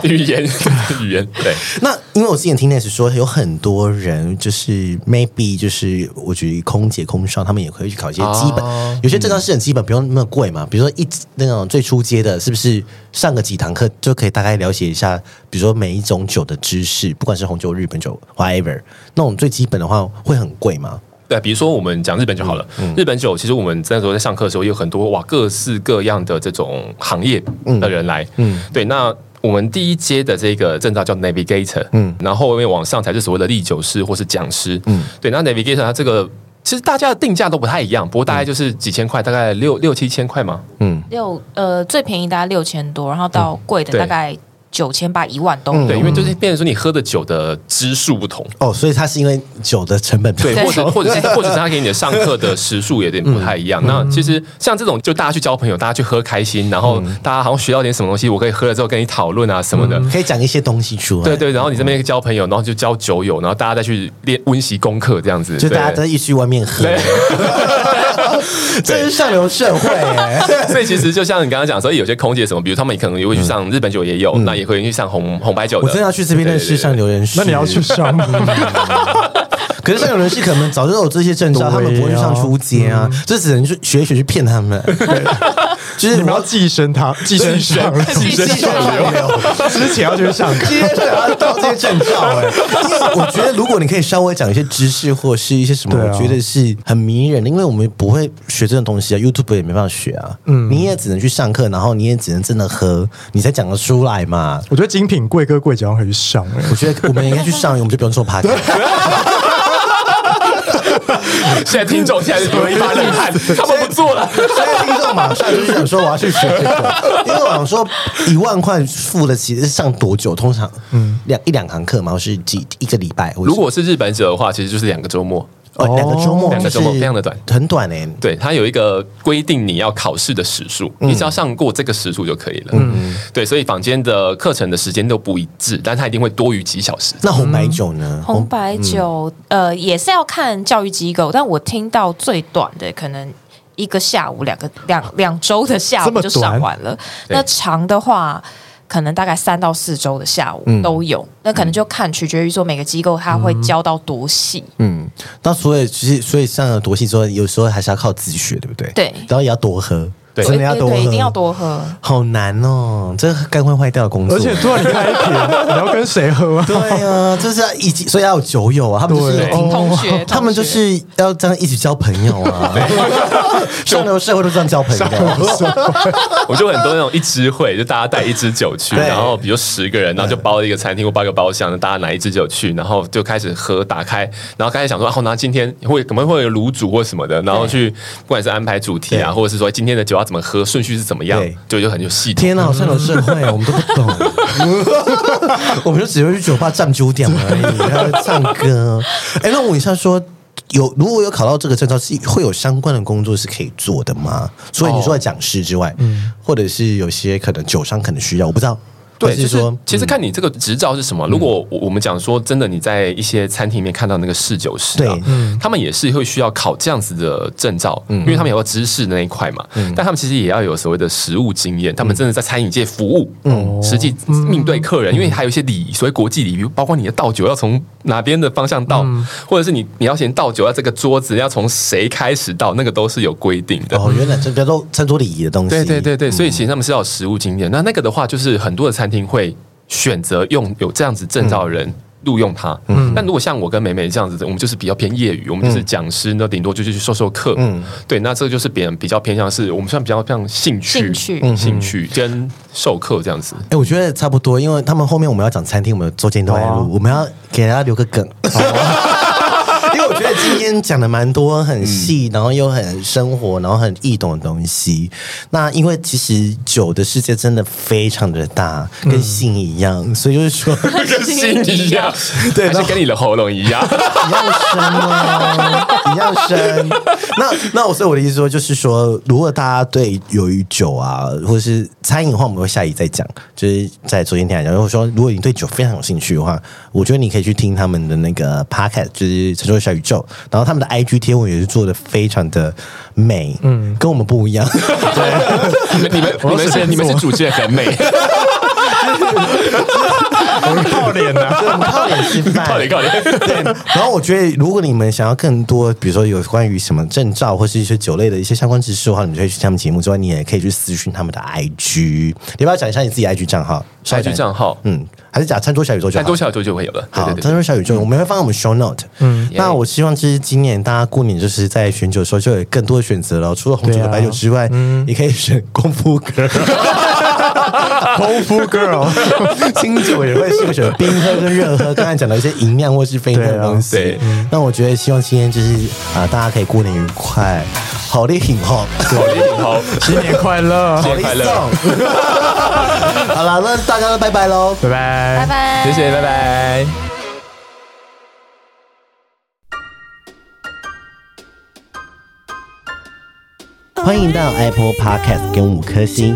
语言，语言，对。那因为我之前听那是说，有很多人就是 maybe 就是我觉得空姐、空少他们也可以去考一些基本，啊、有些证照是很基本，不用那么贵嘛。比如说一那种最初阶的，是不是上个几堂课就可以大概了解一下？比如说每一种酒的知识，不管是红酒、日本酒，whatever，那种最基本的话会很贵吗？对，比如说我们讲日本酒好了，嗯、日本酒其实我们那时候在上课的时候，有很多哇各式各样的这种行业的人来，嗯，嗯。对，那我们第一阶的这个证照叫 Navigator，嗯，然后后面往上才是所谓的唎酒师或是讲师，嗯，对，那 Navigator 它这个其实大家的定价都不太一样，不过大概就是几千块，大概六六七千块嘛，嗯，六呃最便宜大概六千多，然后到贵的大概、嗯。九千八一万都对，因为就是变成说你喝的酒的支数不同。哦，所以它是因为酒的成本对，或者或者是或者是他给你的上课的时数有点不太一样。那其实像这种就大家去交朋友，大家去喝开心，然后大家好像学到点什么东西，我可以喝了之后跟你讨论啊什么的，可以讲一些东西出来。对对，然后你这边交朋友，然后就交酒友，然后大家再去练温习功课这样子，就大家在一起去外面喝。这是上流社会哎，所以其实就像你刚刚讲，所以有些空姐什么，比如他们可能也会去上日本酒，也有那。也会去上红红白酒，我真的要去这边认识上流人士。那你要去上吗？可是上流人是可能早就有这些证照，他们不会去上出街啊，这只能去学一学去骗他们。就是你们要寄生他，寄生上，寄生上流。之前要去上，今天就要到这些证照哎。我觉得，如果你可以稍微讲一些知识，或是一些什么，我觉得是很迷人的。因为我们不会学这种东西啊，YouTube 也没办法学啊。嗯，你也只能去上课，然后你也只能真的喝，你才讲得出来嘛。我觉得精品贵哥贵姐可以去上哎。我觉得我们应该去上，我们就不用做 Podcast。现在听众现在有一把冷汗，他们不做了。现在听众马上就想说我要去学这个，因为我想说一万块付得起是上多久？通常嗯两一两堂课嘛，或是几一个礼拜？如果是日本者的话，其实就是两个周末。哦，两个周末，两个周末非常的短，很短诶。对，它有一个规定，你要考试的时数，你只要上过这个时数就可以了。嗯，对，所以坊间的课程的时间都不一致，但它一定会多于几小时。那红白酒呢？红白酒呃也是要看教育机构，但我听到最短的可能一个下午，两个两两周的下午就上完了。那长的话。可能大概三到四周的下午都有，嗯、那可能就看取决于说每个机构它会教到多细。嗯，那所以其实所以上了多细之后，有时候还是要靠自学，对不对？对，然后也要多喝。对，真的要多喝，一定要多喝。好难哦，这肝会坏掉的工作。而且突然开一瓶，你要跟谁喝啊？对啊，就是要一起，所以要有酒友啊。他们就是同学，他们就是要这样一起交朋友啊。上流社会都这样交朋友。我就很多那种一支会，就大家带一支酒去，然后比如十个人，然后就包一个餐厅或包一个包厢，大家拿一支酒去，然后就开始喝，打开，然后开始想说，哦，那今天会可能会有卤煮或什么的，然后去不管是安排主题啊，或者是说今天的酒要怎么喝，顺序是怎么样，对就很有细。天哪，上流社会，我们都不懂，我们就只会去酒吧站酒点而已，然后唱歌。哎，那我问一下说。有，如果有考到这个证照，是会有相关的工作是可以做的吗？所以你说的讲师之外，嗯，或者是有些可能酒商可能需要，我不知道。对，就是说，其实看你这个执照是什么。如果我们讲说真的，你在一些餐厅里面看到那个侍酒师啊，他们也是会需要考这样子的证照，因为他们有个知识的那一块嘛。但他们其实也要有所谓的实务经验，他们真的在餐饮界服务，嗯，实际面对客人，因为还有一些礼仪，所谓国际礼仪，包括你的倒酒要从哪边的方向倒，或者是你你要先倒酒，要这个桌子要从谁开始倒，那个都是有规定的。哦，原来这叫做餐桌礼仪的东西。对对对对，所以其实他们是要实务经验。那那个的话，就是很多的餐厅会选择用有这样子证照的人录用他，嗯，但如果像我跟美美这样子，我们就是比较偏业余，我们就是讲师，那顶多就去授授课，嗯，对，那这个就是别人比较偏向是我们算比较像兴趣、兴趣、兴趣跟授课这样子。哎，我觉得差不多，因为他们后面我们要讲餐厅，我们周间都来录，我们要给大家留个梗。今天讲的蛮多，很细，然后又很生活，然后很易懂的东西。那因为其实酒的世界真的非常的大，跟性一样，所以就是说 跟性一样，对，还是跟你的喉咙一样，一样深哦，一样深。那那我所以我的意思说，就是说，如果大家对由于酒啊，或者是餐饮的话，我们会下一集再讲。就是在昨天听来讲，如果说如果你对酒非常有兴趣的话，我觉得你可以去听他们的那个 podcast，就是陈卓小宇宙。然后他们的 IG 贴文也是做的非常的美，嗯，跟我们不一样。对，你们你们你们是你们是主持人很美，我们靠脸的，对，我们靠脸吃饭，靠脸靠脸。对，然后我觉得如果你们想要更多，比如说有关于什么证照或是一些酒类的一些相关知识的话，你们可以去他们节目之外，你也可以去私讯他们的 IG。你要不要讲一下你自己 IG 账号？IG 账号，嗯。还是讲餐桌小宇宙就好，餐桌小宇宙就会有了。好，餐桌小宇宙，我们会放在我们 show note。嗯，那我希望其实今年大家过年就是在选酒的时候就有更多的选择了。除了红酒和白酒之外，嗯，你可以选功夫 girl，功夫 girl，清酒也会是个选，冰喝跟热喝。刚才讲到一些营养或是非的东西。那我觉得希望今天就是啊，大家可以过年愉快，好利挺好，好利挺好，新年快乐，新年快乐。好了，那大家都拜拜喽，拜拜。拜拜，谢谢，拜拜。欢迎到 Apple Podcast 给我们五颗星